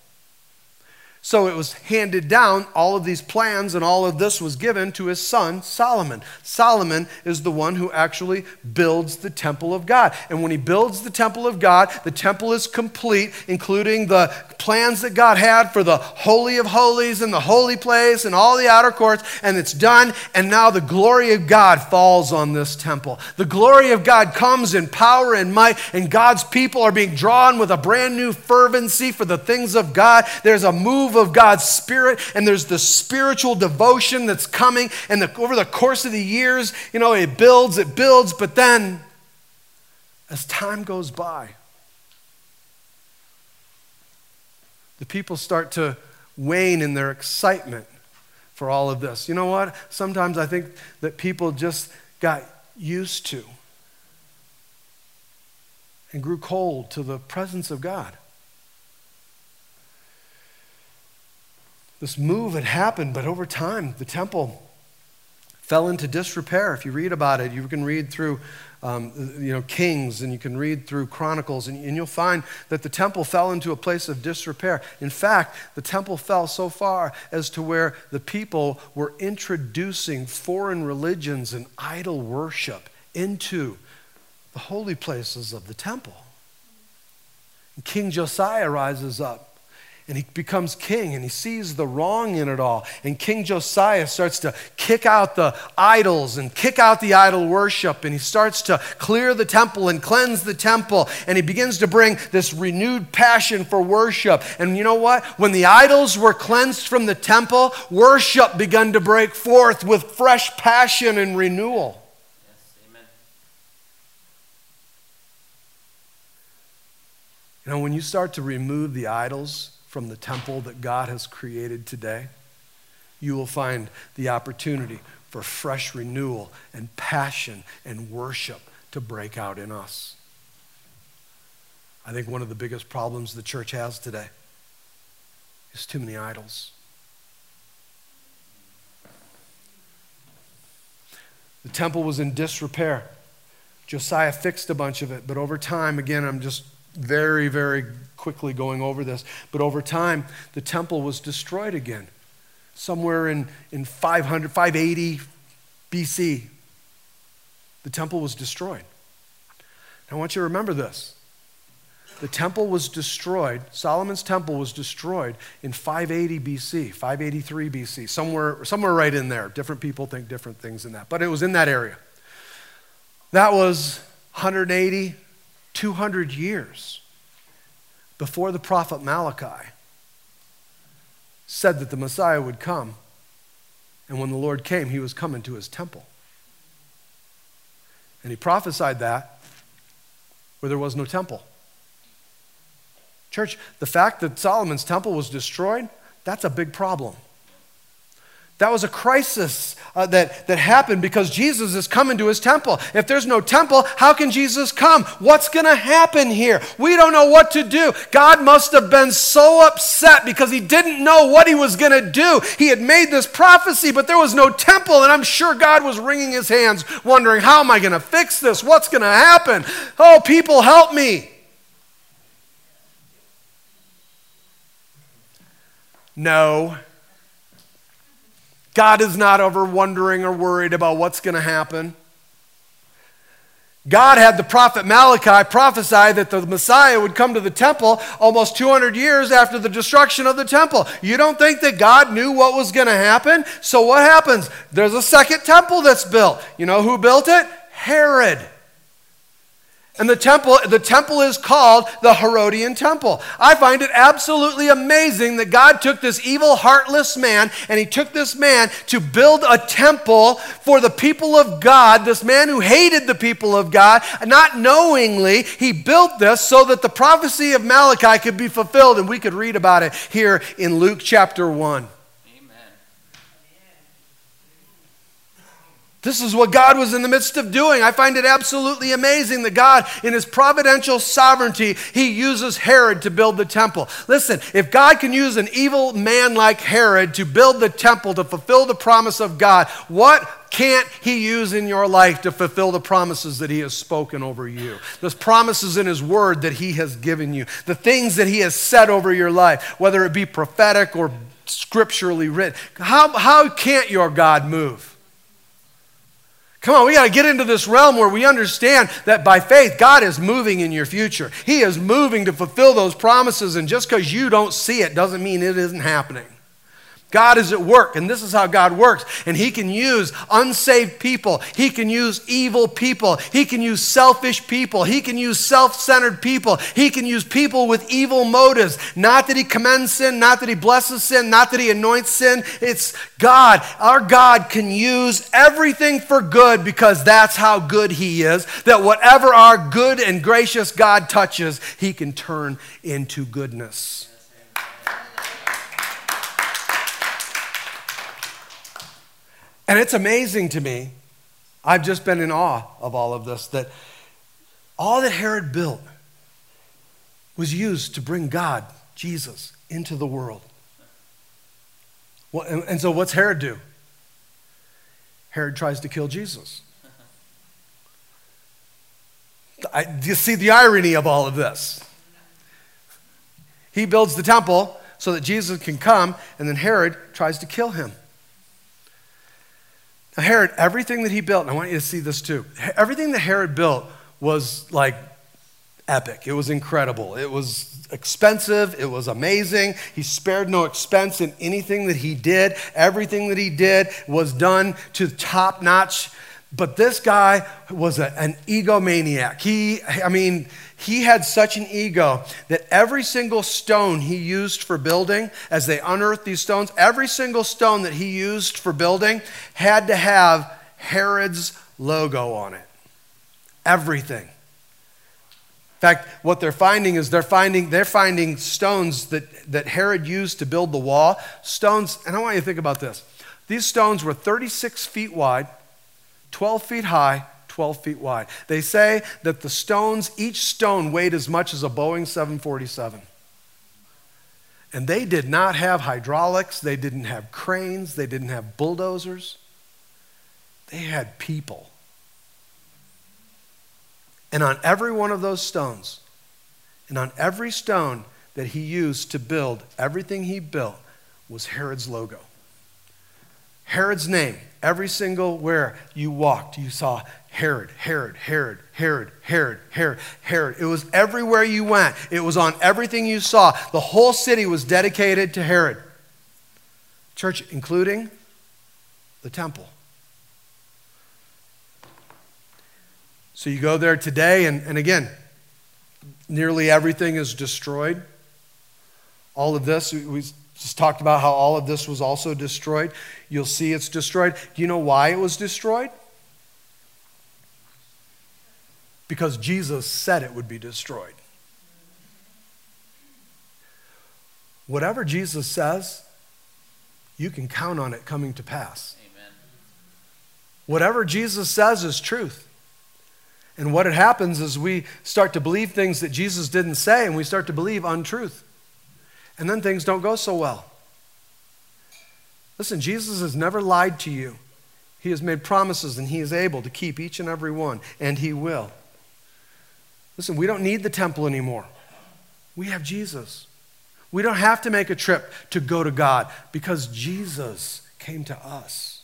So it was handed down, all of these plans and all of this was given to his son Solomon. Solomon is the one who actually builds the temple of God. And when he builds the temple of God, the temple is complete, including the plans that God had for the Holy of Holies and the holy place and all the outer courts, and it's done. And now the glory of God falls on this temple. The glory of God comes in power and might, and God's people are being drawn with a brand new fervency for the things of God. There's a move move of God's Spirit, and there's the spiritual devotion that's coming. And the, over the course of the years, you know, it builds, it builds, but then as time goes by, the people start to wane in their excitement for all of this. You know what? Sometimes I think that people just got used to and grew cold to the presence of God. This move had happened, but over time, the temple fell into disrepair. If you read about it, you can read through um, you know, Kings and you can read through Chronicles, and, and you'll find that the temple fell into a place of disrepair. In fact, the temple fell so far as to where the people were introducing foreign religions and idol worship into the holy places of the temple. King Josiah rises up and he becomes king and he sees the wrong in it all. And King Josiah starts to kick out the idols and kick out the idol worship. And he starts to clear the temple and cleanse the temple. And he begins to bring this renewed passion for worship. And you know what? When the idols were cleansed from the temple, worship began to break forth with fresh passion and renewal. You know, when you start to remove the idols, from the temple that God has created today, you will find the opportunity for fresh renewal and passion and worship to break out in us. I think one of the biggest problems the church has today is too many idols. The temple was in disrepair. Josiah fixed a bunch of it, but over time, again, I'm just very, very quickly going over this. But over time, the temple was destroyed again. Somewhere in, in 500, 580 BC, the temple was destroyed. Now, I want you to remember this. The temple was destroyed, Solomon's temple was destroyed in 580 BC, 583 BC, somewhere, somewhere right in there. Different people think different things in that, but it was in that area. That was 180, 200 years before the prophet Malachi said that the Messiah would come. And when the Lord came, he was coming to his temple. And he prophesied that where there was no temple. Church, the fact that Solomon's temple was destroyed, that's a big problem. That was a crisis uh, that, that happened because Jesus is coming to his temple. If there's no temple, how can Jesus come? What's going to happen here? We don't know what to do. God must have been so upset because he didn't know what he was going to do. He had made this prophecy, but there was no temple, and I'm sure God was wringing his hands, wondering, How am I going to fix this? What's going to happen? Oh, people, help me. No. God is not ever wondering or worried about what's going to happen. God had the prophet Malachi prophesy that the Messiah would come to the temple almost 200 years after the destruction of the temple. You don't think that God knew what was going to happen? So what happens? There's a second temple that's built. You know who built it? Herod. And the temple, the temple is called the Herodian temple. I find it absolutely amazing that God took this evil, heartless man and he took this man to build a temple for the people of God, this man who hated the people of God, not knowingly, he built this so that the prophecy of Malachi could be fulfilled. And we could read about it here in Luke chapter 1. This is what God was in the midst of doing. I find it absolutely amazing that God, in his providential sovereignty, he uses Herod to build the temple. Listen, if God can use an evil man like Herod to build the temple to fulfill the promise of God, what can't he use in your life to fulfill the promises that he has spoken over you? Those promises in his word that he has given you, the things that he has said over your life, whether it be prophetic or scripturally written. How, how can't your God move? Come on, we got to get into this realm where we understand that by faith, God is moving in your future. He is moving to fulfill those promises, and just because you don't see it doesn't mean it isn't happening. God is at work, and this is how God works. And He can use unsaved people, He can use evil people, He can use selfish people, He can use self centered people, He can use people with evil motives. Not that He commends sin, not that He blesses sin, not that He anoints sin. It's God. Our God can use everything for good because that's how good He is. That whatever our good and gracious God touches, He can turn into goodness. And it's amazing to me. I've just been in awe of all of this that all that Herod built was used to bring God, Jesus, into the world. Well, and, so, what's Herod do? Herod tries to kill Jesus. I, do you see the irony of all of this? He builds the temple so that Jesus can come, and then Herod tries to kill him. Now, Herod, everything that he built, and I want you to see this too, everything that Herod built was like epic. It was incredible. It was expensive. It was amazing. He spared no expense in anything that he did. Everything that he did was done to top notch. But this guy was a, an egomaniac. He, I mean, he had such an ego that every single stone he used for building, as they unearthed these stones, every single stone that he used for building had to have Herod's logo on it. Everything. In fact, what they're finding is they're finding, they're finding stones that, that Herod used to build the wall. Stones, and I want you to think about this. These stones were 36 feet wide, 12 feet high, 12 feet wide. They say that the stones, each stone weighed as much as a Boeing 747. And they did not have hydraulics, they didn't have cranes, they didn't have bulldozers. They had people. And on every one of those stones, and on every stone that he used to build everything he built, was Herod's logo. Herod's name, every single where you walked, you saw Herod, Herod, Herod, Herod, Herod, Herod, Herod. It was everywhere you went, it was on everything you saw. The whole city was dedicated to Herod. Church, including the temple. So you go there today, and, and again, nearly everything is destroyed. All of this, we just talked about how all of this was also destroyed. You'll see it's destroyed. Do you know why it was destroyed? because Jesus said it would be destroyed. Whatever Jesus says, you can count on it coming to pass. Amen. Whatever Jesus says is truth. And what it happens is we start to believe things that Jesus didn't say and we start to believe untruth. And then things don't go so well. Listen, Jesus has never lied to you. He has made promises and he is able to keep each and every one, and he will. Listen, we don't need the temple anymore. We have Jesus. We don't have to make a trip to go to God because Jesus came to us.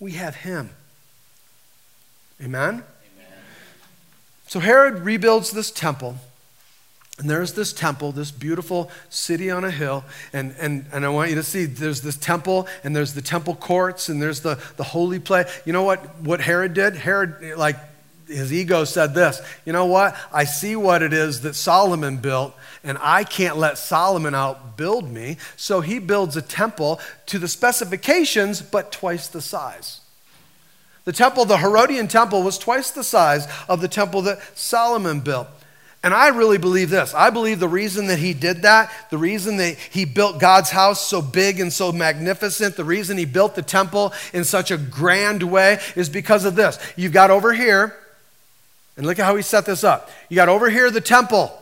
We have Him. Amen? Amen. So Herod rebuilds this temple. And there's this temple, this beautiful city on a hill. And, and, and I want you to see there's this temple, and there's the temple courts, and there's the, the holy place. You know what, what Herod did? Herod, like, his ego said this You know what? I see what it is that Solomon built, and I can't let Solomon outbuild me. So he builds a temple to the specifications, but twice the size. The temple, the Herodian temple, was twice the size of the temple that Solomon built. And I really believe this. I believe the reason that he did that, the reason that he built God's house so big and so magnificent, the reason he built the temple in such a grand way is because of this. You've got over here, and look at how he set this up. You got over here the temple.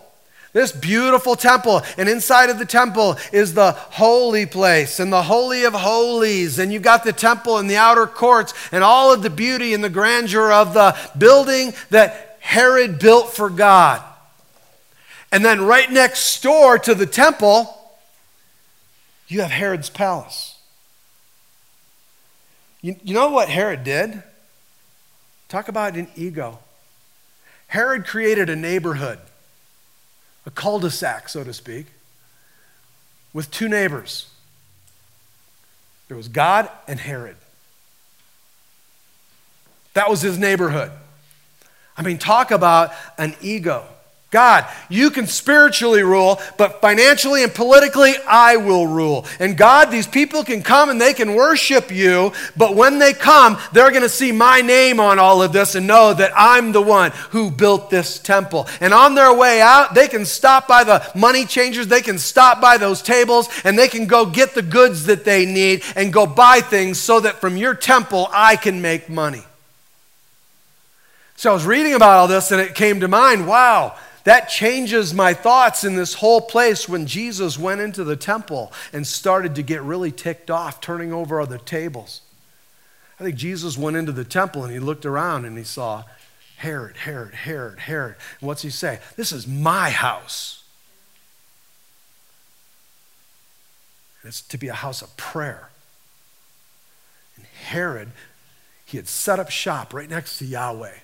This beautiful temple, and inside of the temple is the holy place and the holy of holies. And you've got the temple and the outer courts and all of the beauty and the grandeur of the building that Herod built for God. And then right next door to the temple, you have Herod's palace. You, you know what Herod did? Talk about an ego. Herod created a neighborhood, a cul de sac, so to speak, with two neighbors. There was God and Herod. That was his neighborhood. I mean, talk about an ego. God, you can spiritually rule, but financially and politically, I will rule. And God, these people can come and they can worship you, but when they come, they're going to see my name on all of this and know that I'm the one who built this temple. And on their way out, they can stop by the money changers, they can stop by those tables, and they can go get the goods that they need and go buy things so that from your temple, I can make money. So I was reading about all this and it came to mind wow that changes my thoughts in this whole place when Jesus went into the temple and started to get really ticked off, turning over other tables. I think Jesus went into the temple and he looked around and he saw Herod, Herod, Herod, Herod. And what's he say? This is my house. And it's to be a house of prayer. And Herod, he had set up shop right next to Yahweh.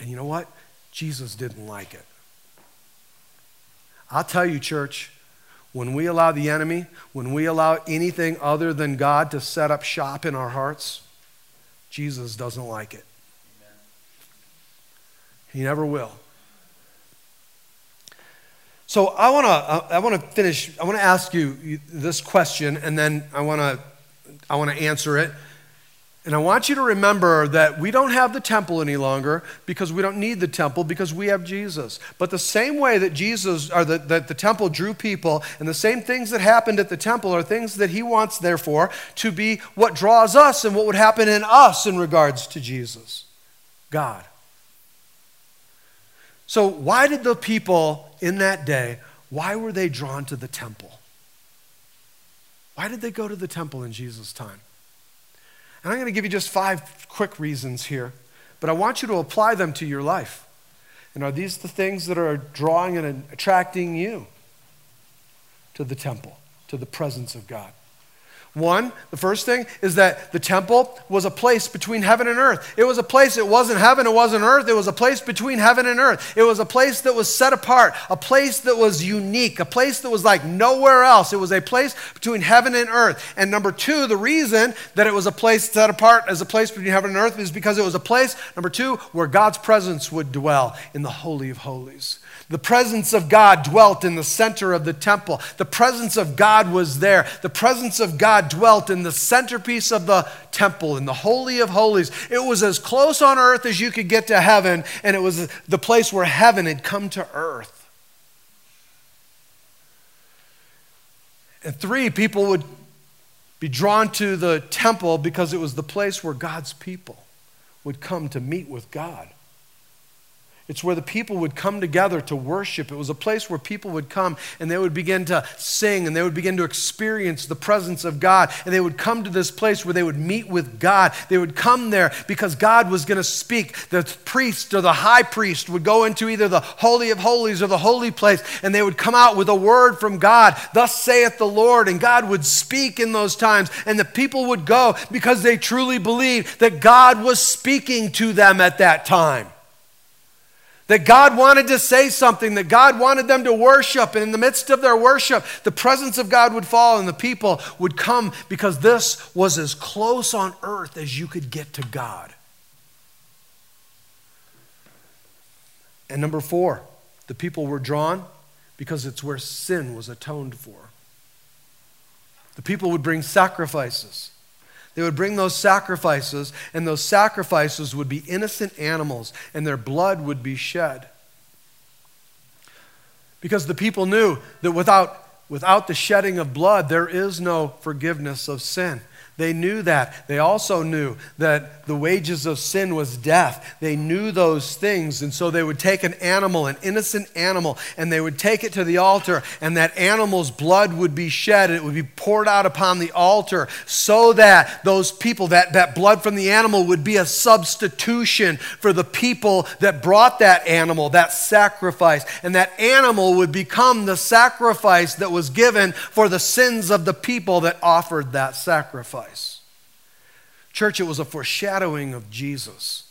And you know what? Jesus didn't like it. I'll tell you, church, when we allow the enemy, when we allow anything other than God to set up shop in our hearts, Jesus doesn't like it. Amen. He never will. So I want to I want to finish I want to ask you this question and then I want to I want to answer it and I want you to remember that we don't have the temple any longer because we don't need the temple because we have Jesus. But the same way that Jesus or the, that the temple drew people, and the same things that happened at the temple are things that he wants, therefore, to be what draws us and what would happen in us in regards to Jesus God. So, why did the people in that day, why were they drawn to the temple? Why did they go to the temple in Jesus' time? And I'm going to give you just five quick reasons here, but I want you to apply them to your life. And are these the things that are drawing and attracting you to the temple, to the presence of God? One, the first thing is that the temple was a place between heaven and earth. It was a place, it wasn't heaven, it wasn't earth, it was a place between heaven and earth. It was a place that was set apart, a place that was unique, a place that was like nowhere else. It was a place between heaven and earth. And number two, the reason that it was a place set apart as a place between heaven and earth is because it was a place, number two, where God's presence would dwell in the Holy of Holies. The presence of God dwelt in the center of the temple. The presence of God was there. The presence of God dwelt in the centerpiece of the temple, in the Holy of Holies. It was as close on earth as you could get to heaven, and it was the place where heaven had come to earth. And three, people would be drawn to the temple because it was the place where God's people would come to meet with God. It's where the people would come together to worship. It was a place where people would come and they would begin to sing and they would begin to experience the presence of God. And they would come to this place where they would meet with God. They would come there because God was going to speak. The priest or the high priest would go into either the Holy of Holies or the holy place and they would come out with a word from God. Thus saith the Lord. And God would speak in those times. And the people would go because they truly believed that God was speaking to them at that time. That God wanted to say something, that God wanted them to worship. And in the midst of their worship, the presence of God would fall and the people would come because this was as close on earth as you could get to God. And number four, the people were drawn because it's where sin was atoned for. The people would bring sacrifices. They would bring those sacrifices, and those sacrifices would be innocent animals, and their blood would be shed. Because the people knew that without, without the shedding of blood, there is no forgiveness of sin. They knew that. They also knew that the wages of sin was death. They knew those things. And so they would take an animal, an innocent animal, and they would take it to the altar, and that animal's blood would be shed, and it would be poured out upon the altar so that those people, that, that blood from the animal, would be a substitution for the people that brought that animal, that sacrifice. And that animal would become the sacrifice that was given for the sins of the people that offered that sacrifice. Church, it was a foreshadowing of Jesus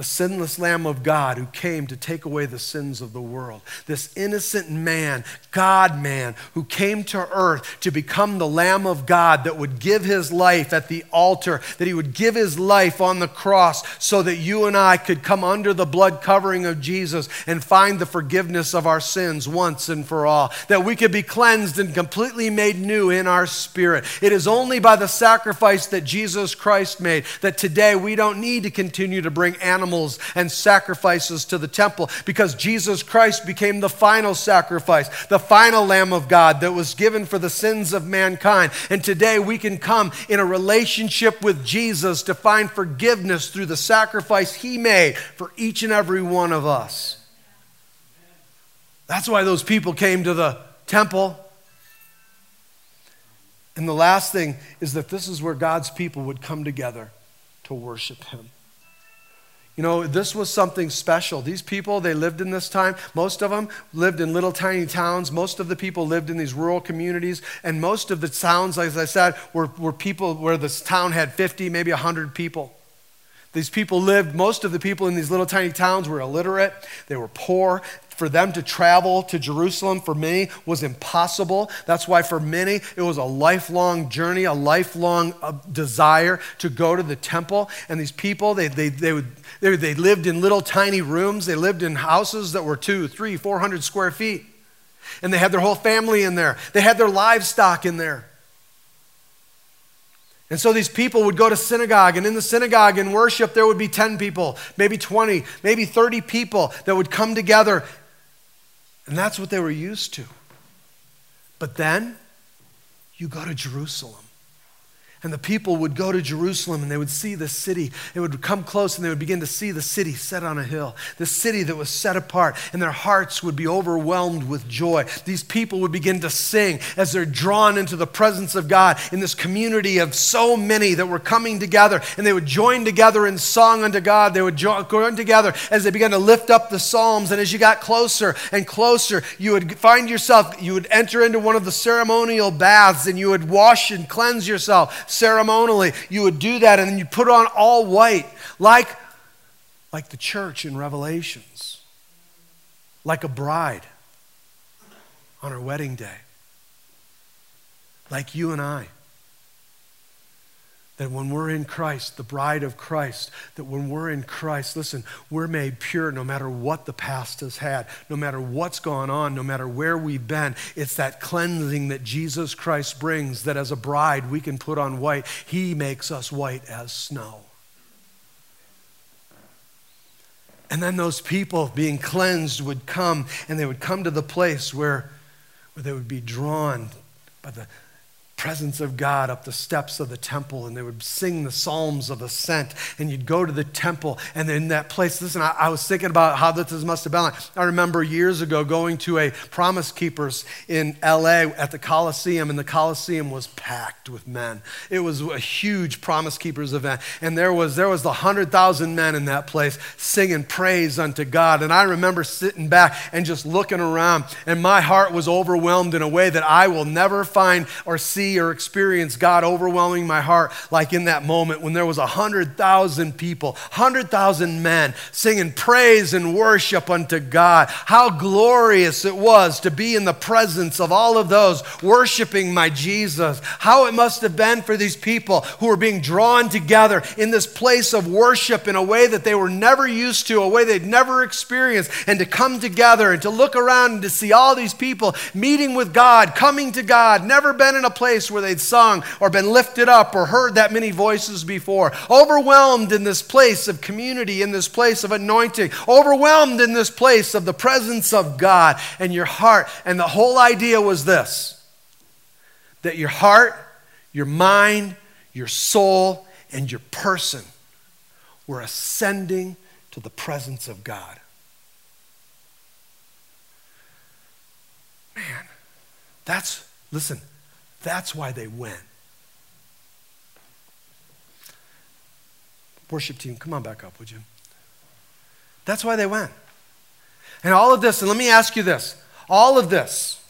the sinless Lamb of God who came to take away the sins of the world. This innocent man, God man, who came to earth to become the Lamb of God that would give his life at the altar, that he would give his life on the cross so that you and I could come under the blood covering of Jesus and find the forgiveness of our sins once and for all, that we could be cleansed and completely made new in our spirit. It is only by the sacrifice that Jesus Christ made that today we don't need to continue to bring animals animals and sacrifices to the temple because Jesus Christ became the final sacrifice, the final Lamb of God that was given for the sins of mankind. And today we can come in a relationship with Jesus to find forgiveness through the sacrifice he made for each and every one of us. That's why those people came to the temple. And the last thing is that this is where God's people would come together to worship him. You know, this was something special. These people, they lived in this time. Most of them lived in little tiny towns. Most of the people lived in these rural communities. And most of the towns, as I said, were, were people where this town had 50, maybe 100 people. These people lived, most of the people in these little tiny towns were illiterate, they were poor, for them to travel to Jerusalem for many was impossible. That's why for many it was a lifelong journey, a lifelong uh, desire to go to the temple. And these people, they, they, they, would, they, they lived in little tiny rooms. They lived in houses that were two, three, four hundred square feet. And they had their whole family in there. They had their livestock in there. And so these people would go to synagogue, and in the synagogue in worship, there would be 10 people, maybe 20, maybe 30 people that would come together and that's what they were used to. But then you go to Jerusalem. And the people would go to Jerusalem and they would see the city. They would come close and they would begin to see the city set on a hill, the city that was set apart, and their hearts would be overwhelmed with joy. These people would begin to sing as they're drawn into the presence of God in this community of so many that were coming together, and they would join together in song unto God. They would join together as they began to lift up the Psalms. And as you got closer and closer, you would find yourself, you would enter into one of the ceremonial baths and you would wash and cleanse yourself ceremonially, you would do that and then you put on all white, like, like the church in Revelations, like a bride on her wedding day, like you and I that when we're in Christ, the bride of Christ, that when we're in Christ, listen, we're made pure no matter what the past has had, no matter what's gone on, no matter where we've been. It's that cleansing that Jesus Christ brings that as a bride we can put on white. He makes us white as snow. And then those people being cleansed would come and they would come to the place where, where they would be drawn by the presence of God up the steps of the temple and they would sing the Psalms of ascent and you'd go to the temple and in that place, listen, I, I was thinking about how this must have been like. I remember years ago going to a Promise Keepers in LA at the Coliseum and the Coliseum was packed with men. It was a huge Promise Keepers event and there was, there was the 100,000 men in that place singing praise unto God. And I remember sitting back and just looking around and my heart was overwhelmed in a way that I will never find or see see or experience God overwhelming my heart like in that moment when there was a 100,000 people, 100,000 men singing praise and worship unto God. How glorious it was to be in the presence of all of those worshiping my Jesus. How it must have been for these people who were being drawn together in this place of worship in a way that they were never used to, a way they'd never experienced, and to come together and to look around and to see all these people meeting with God, coming to God, never been in a place where they'd sung or been lifted up or heard that many voices before, overwhelmed in this place of community, in this place of anointing, overwhelmed in this place of the presence of God and your heart. And the whole idea was this that your heart, your mind, your soul, and your person were ascending to the presence of God. Man, that's, listen, that's why they went. Worship team, come on back up, would you? That's why they went. And all of this, and let me ask you this all of this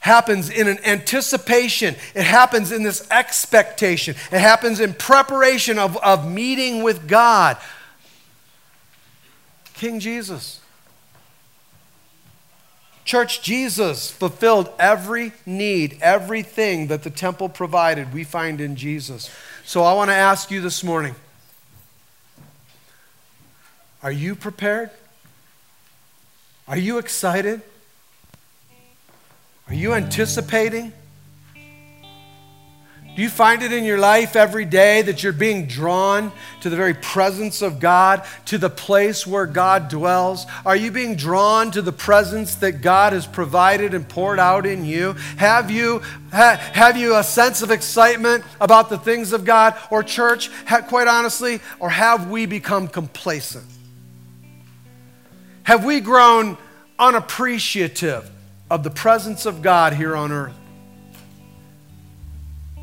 happens in an anticipation, it happens in this expectation, it happens in preparation of, of meeting with God. King Jesus. Church, Jesus fulfilled every need, everything that the temple provided, we find in Jesus. So I want to ask you this morning are you prepared? Are you excited? Are you anticipating? Do you find it in your life every day that you're being drawn to the very presence of God, to the place where God dwells? Are you being drawn to the presence that God has provided and poured out in you? Have you, ha, have you a sense of excitement about the things of God or church, ha, quite honestly? Or have we become complacent? Have we grown unappreciative of the presence of God here on earth?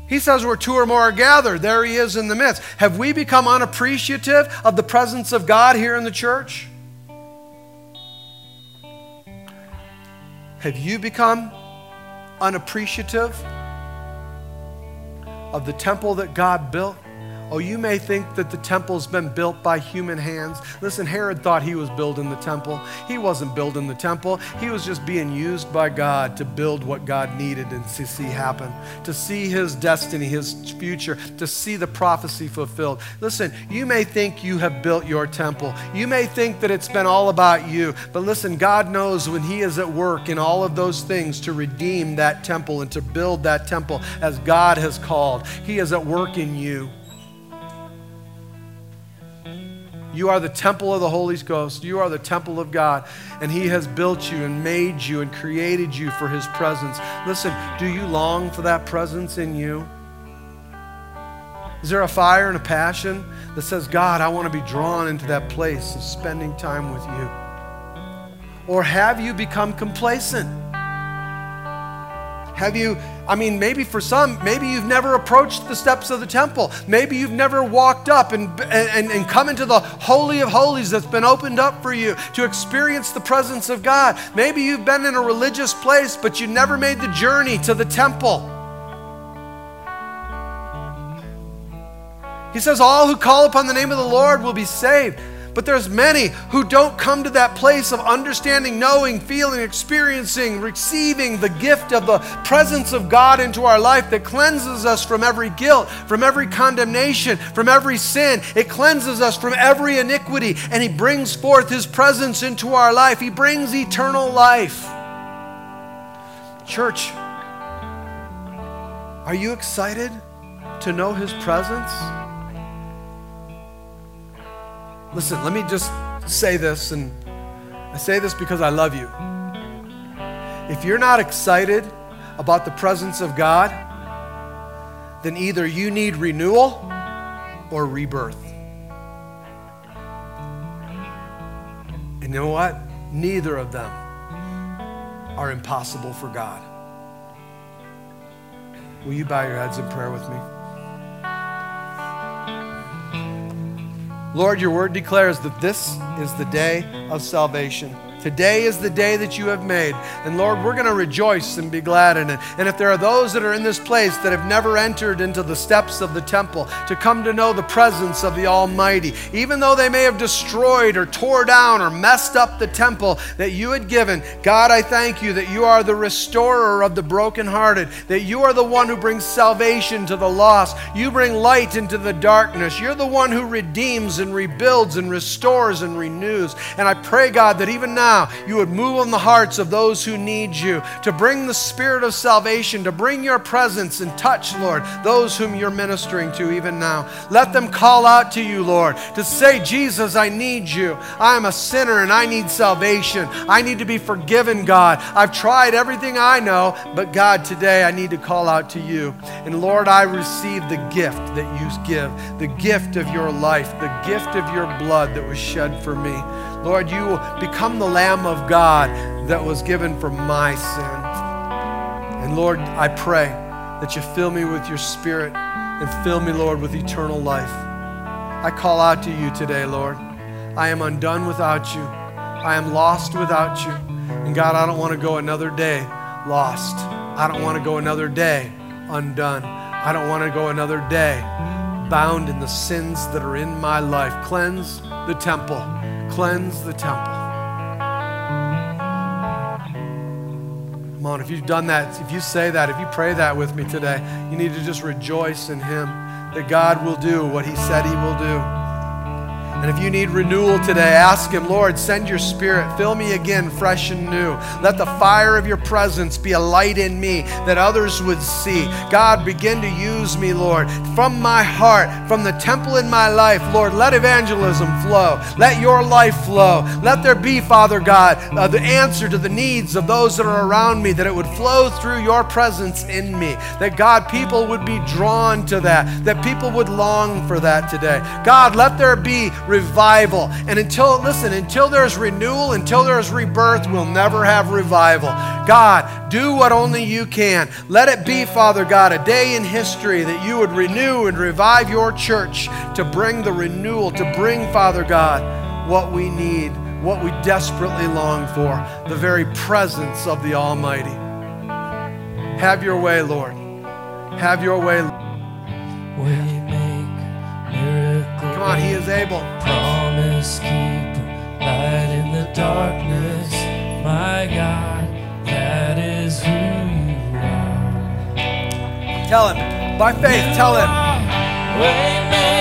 He says where two or more are gathered, there he is in the midst. Have we become unappreciative of the presence of God here in the church? Have you become unappreciative of the temple that God built? Oh, you may think that the temple's been built by human hands. Listen, Herod thought he was building the temple. He wasn't building the temple, he was just being used by God to build what God needed and to see happen, to see his destiny, his future, to see the prophecy fulfilled. Listen, you may think you have built your temple. You may think that it's been all about you. But listen, God knows when he is at work in all of those things to redeem that temple and to build that temple as God has called. He is at work in you. You are the temple of the Holy Ghost. You are the temple of God. And He has built you and made you and created you for His presence. Listen, do you long for that presence in you? Is there a fire and a passion that says, God, I want to be drawn into that place of spending time with you? Or have you become complacent? Have you I mean, maybe for some, maybe you've never approached the steps of the temple. Maybe you've never walked up and, and, and come into the Holy of Holies that's been opened up for you to experience the presence of God. Maybe you've been in a religious place, but you never made the journey to the temple. He says, All who call upon the name of the Lord will be saved. But there's many who don't come to that place of understanding, knowing, feeling, experiencing, receiving the gift of the presence of God into our life that cleanses us from every guilt, from every condemnation, from every sin. It cleanses us from every iniquity, and He brings forth His presence into our life. He brings eternal life. Church, are you excited to know His presence? Listen, let me just say this, and I say this because I love you. If you're not excited about the presence of God, then either you need renewal or rebirth. And you know what? Neither of them are impossible for God. Will you bow your heads in prayer with me? Lord, your word declares that this is the day of salvation. Today is the day that you have made. And Lord, we're going to rejoice and be glad in it. And if there are those that are in this place that have never entered into the steps of the temple to come to know the presence of the Almighty, even though they may have destroyed or tore down or messed up the temple that you had given, God, I thank you that you are the restorer of the brokenhearted, that you are the one who brings salvation to the lost. You bring light into the darkness. You're the one who redeems and rebuilds and restores and renews. And I pray, God, that even now you would move on the hearts of those who need you to bring the spirit of salvation, to bring your presence and touch, Lord, those whom you're ministering to even now. Let them call out to you, Lord, to say, Jesus, I need you. I am a sinner and I need salvation. I need to be forgiven, God. I've tried everything I know, but God, today I need to call out to you. And Lord, I receive the gift that you give, the gift of your life, the gift of your blood that was shed for me. Lord, you will become the Lamb of God that was given for my sin. And Lord, I pray that you fill me with your spirit and fill me, Lord, with eternal life. I call out to you today, Lord. I am undone without you. I am lost without you. And God, I don't want to go another day lost. I don't want to go another day undone. I don't want to go another day bound in the sins that are in my life. Cleanse the temple. Cleanse the temple. Come on, if you've done that, if you say that, if you pray that with me today, you need to just rejoice in Him that God will do what He said He will do. And if you need renewal today, ask Him, Lord, send your spirit. Fill me again, fresh and new. Let the fire of your presence be a light in me that others would see. God, begin to use me, Lord, from my heart, from the temple in my life. Lord, let evangelism flow. Let your life flow. Let there be, Father God, uh, the answer to the needs of those that are around me, that it would flow through your presence in me. That, God, people would be drawn to that, that people would long for that today. God, let there be revival. And until, listen, until there's renewal, until there's rebirth, we'll never have revival. God, do what only you can. Let it be, Father God, a day in history that you would renew and revive your church to bring the renewal, to bring, Father God, what we need, what we desperately long for, the very presence of the Almighty. Have your way, Lord. Have your way. We make miracle. Come on, He is able. Promise keeper, light in the darkness. My God, that is who you are. Tell Him. By faith, tell Him.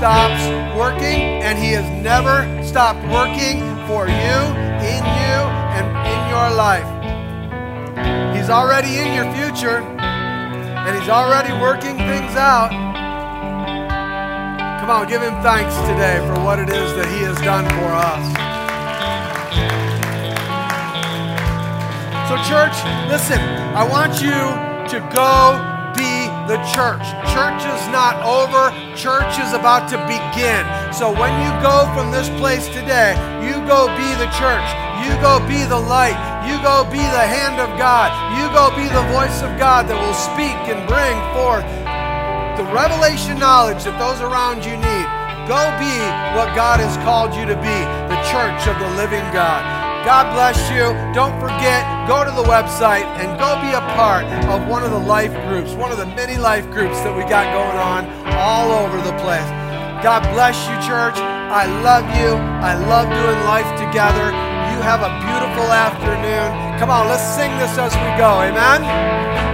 Stops working, and He has never stopped working for you, in you, and in your life. He's already in your future, and He's already working things out. Come on, give Him thanks today for what it is that He has done for us. So, church, listen, I want you to go be the church. Church is not over, church is about to begin. So, when you go from this place today, you go be the church. You go be the light. You go be the hand of God. You go be the voice of God that will speak and bring forth the revelation knowledge that those around you need. Go be what God has called you to be, the church of the living God. God bless you. Don't forget, go to the website and go be a part of one of the life groups, one of the many life groups that we got going on all over the place. God bless you, church. I love you. I love doing life together. You have a beautiful afternoon. Come on, let's sing this as we go. Amen.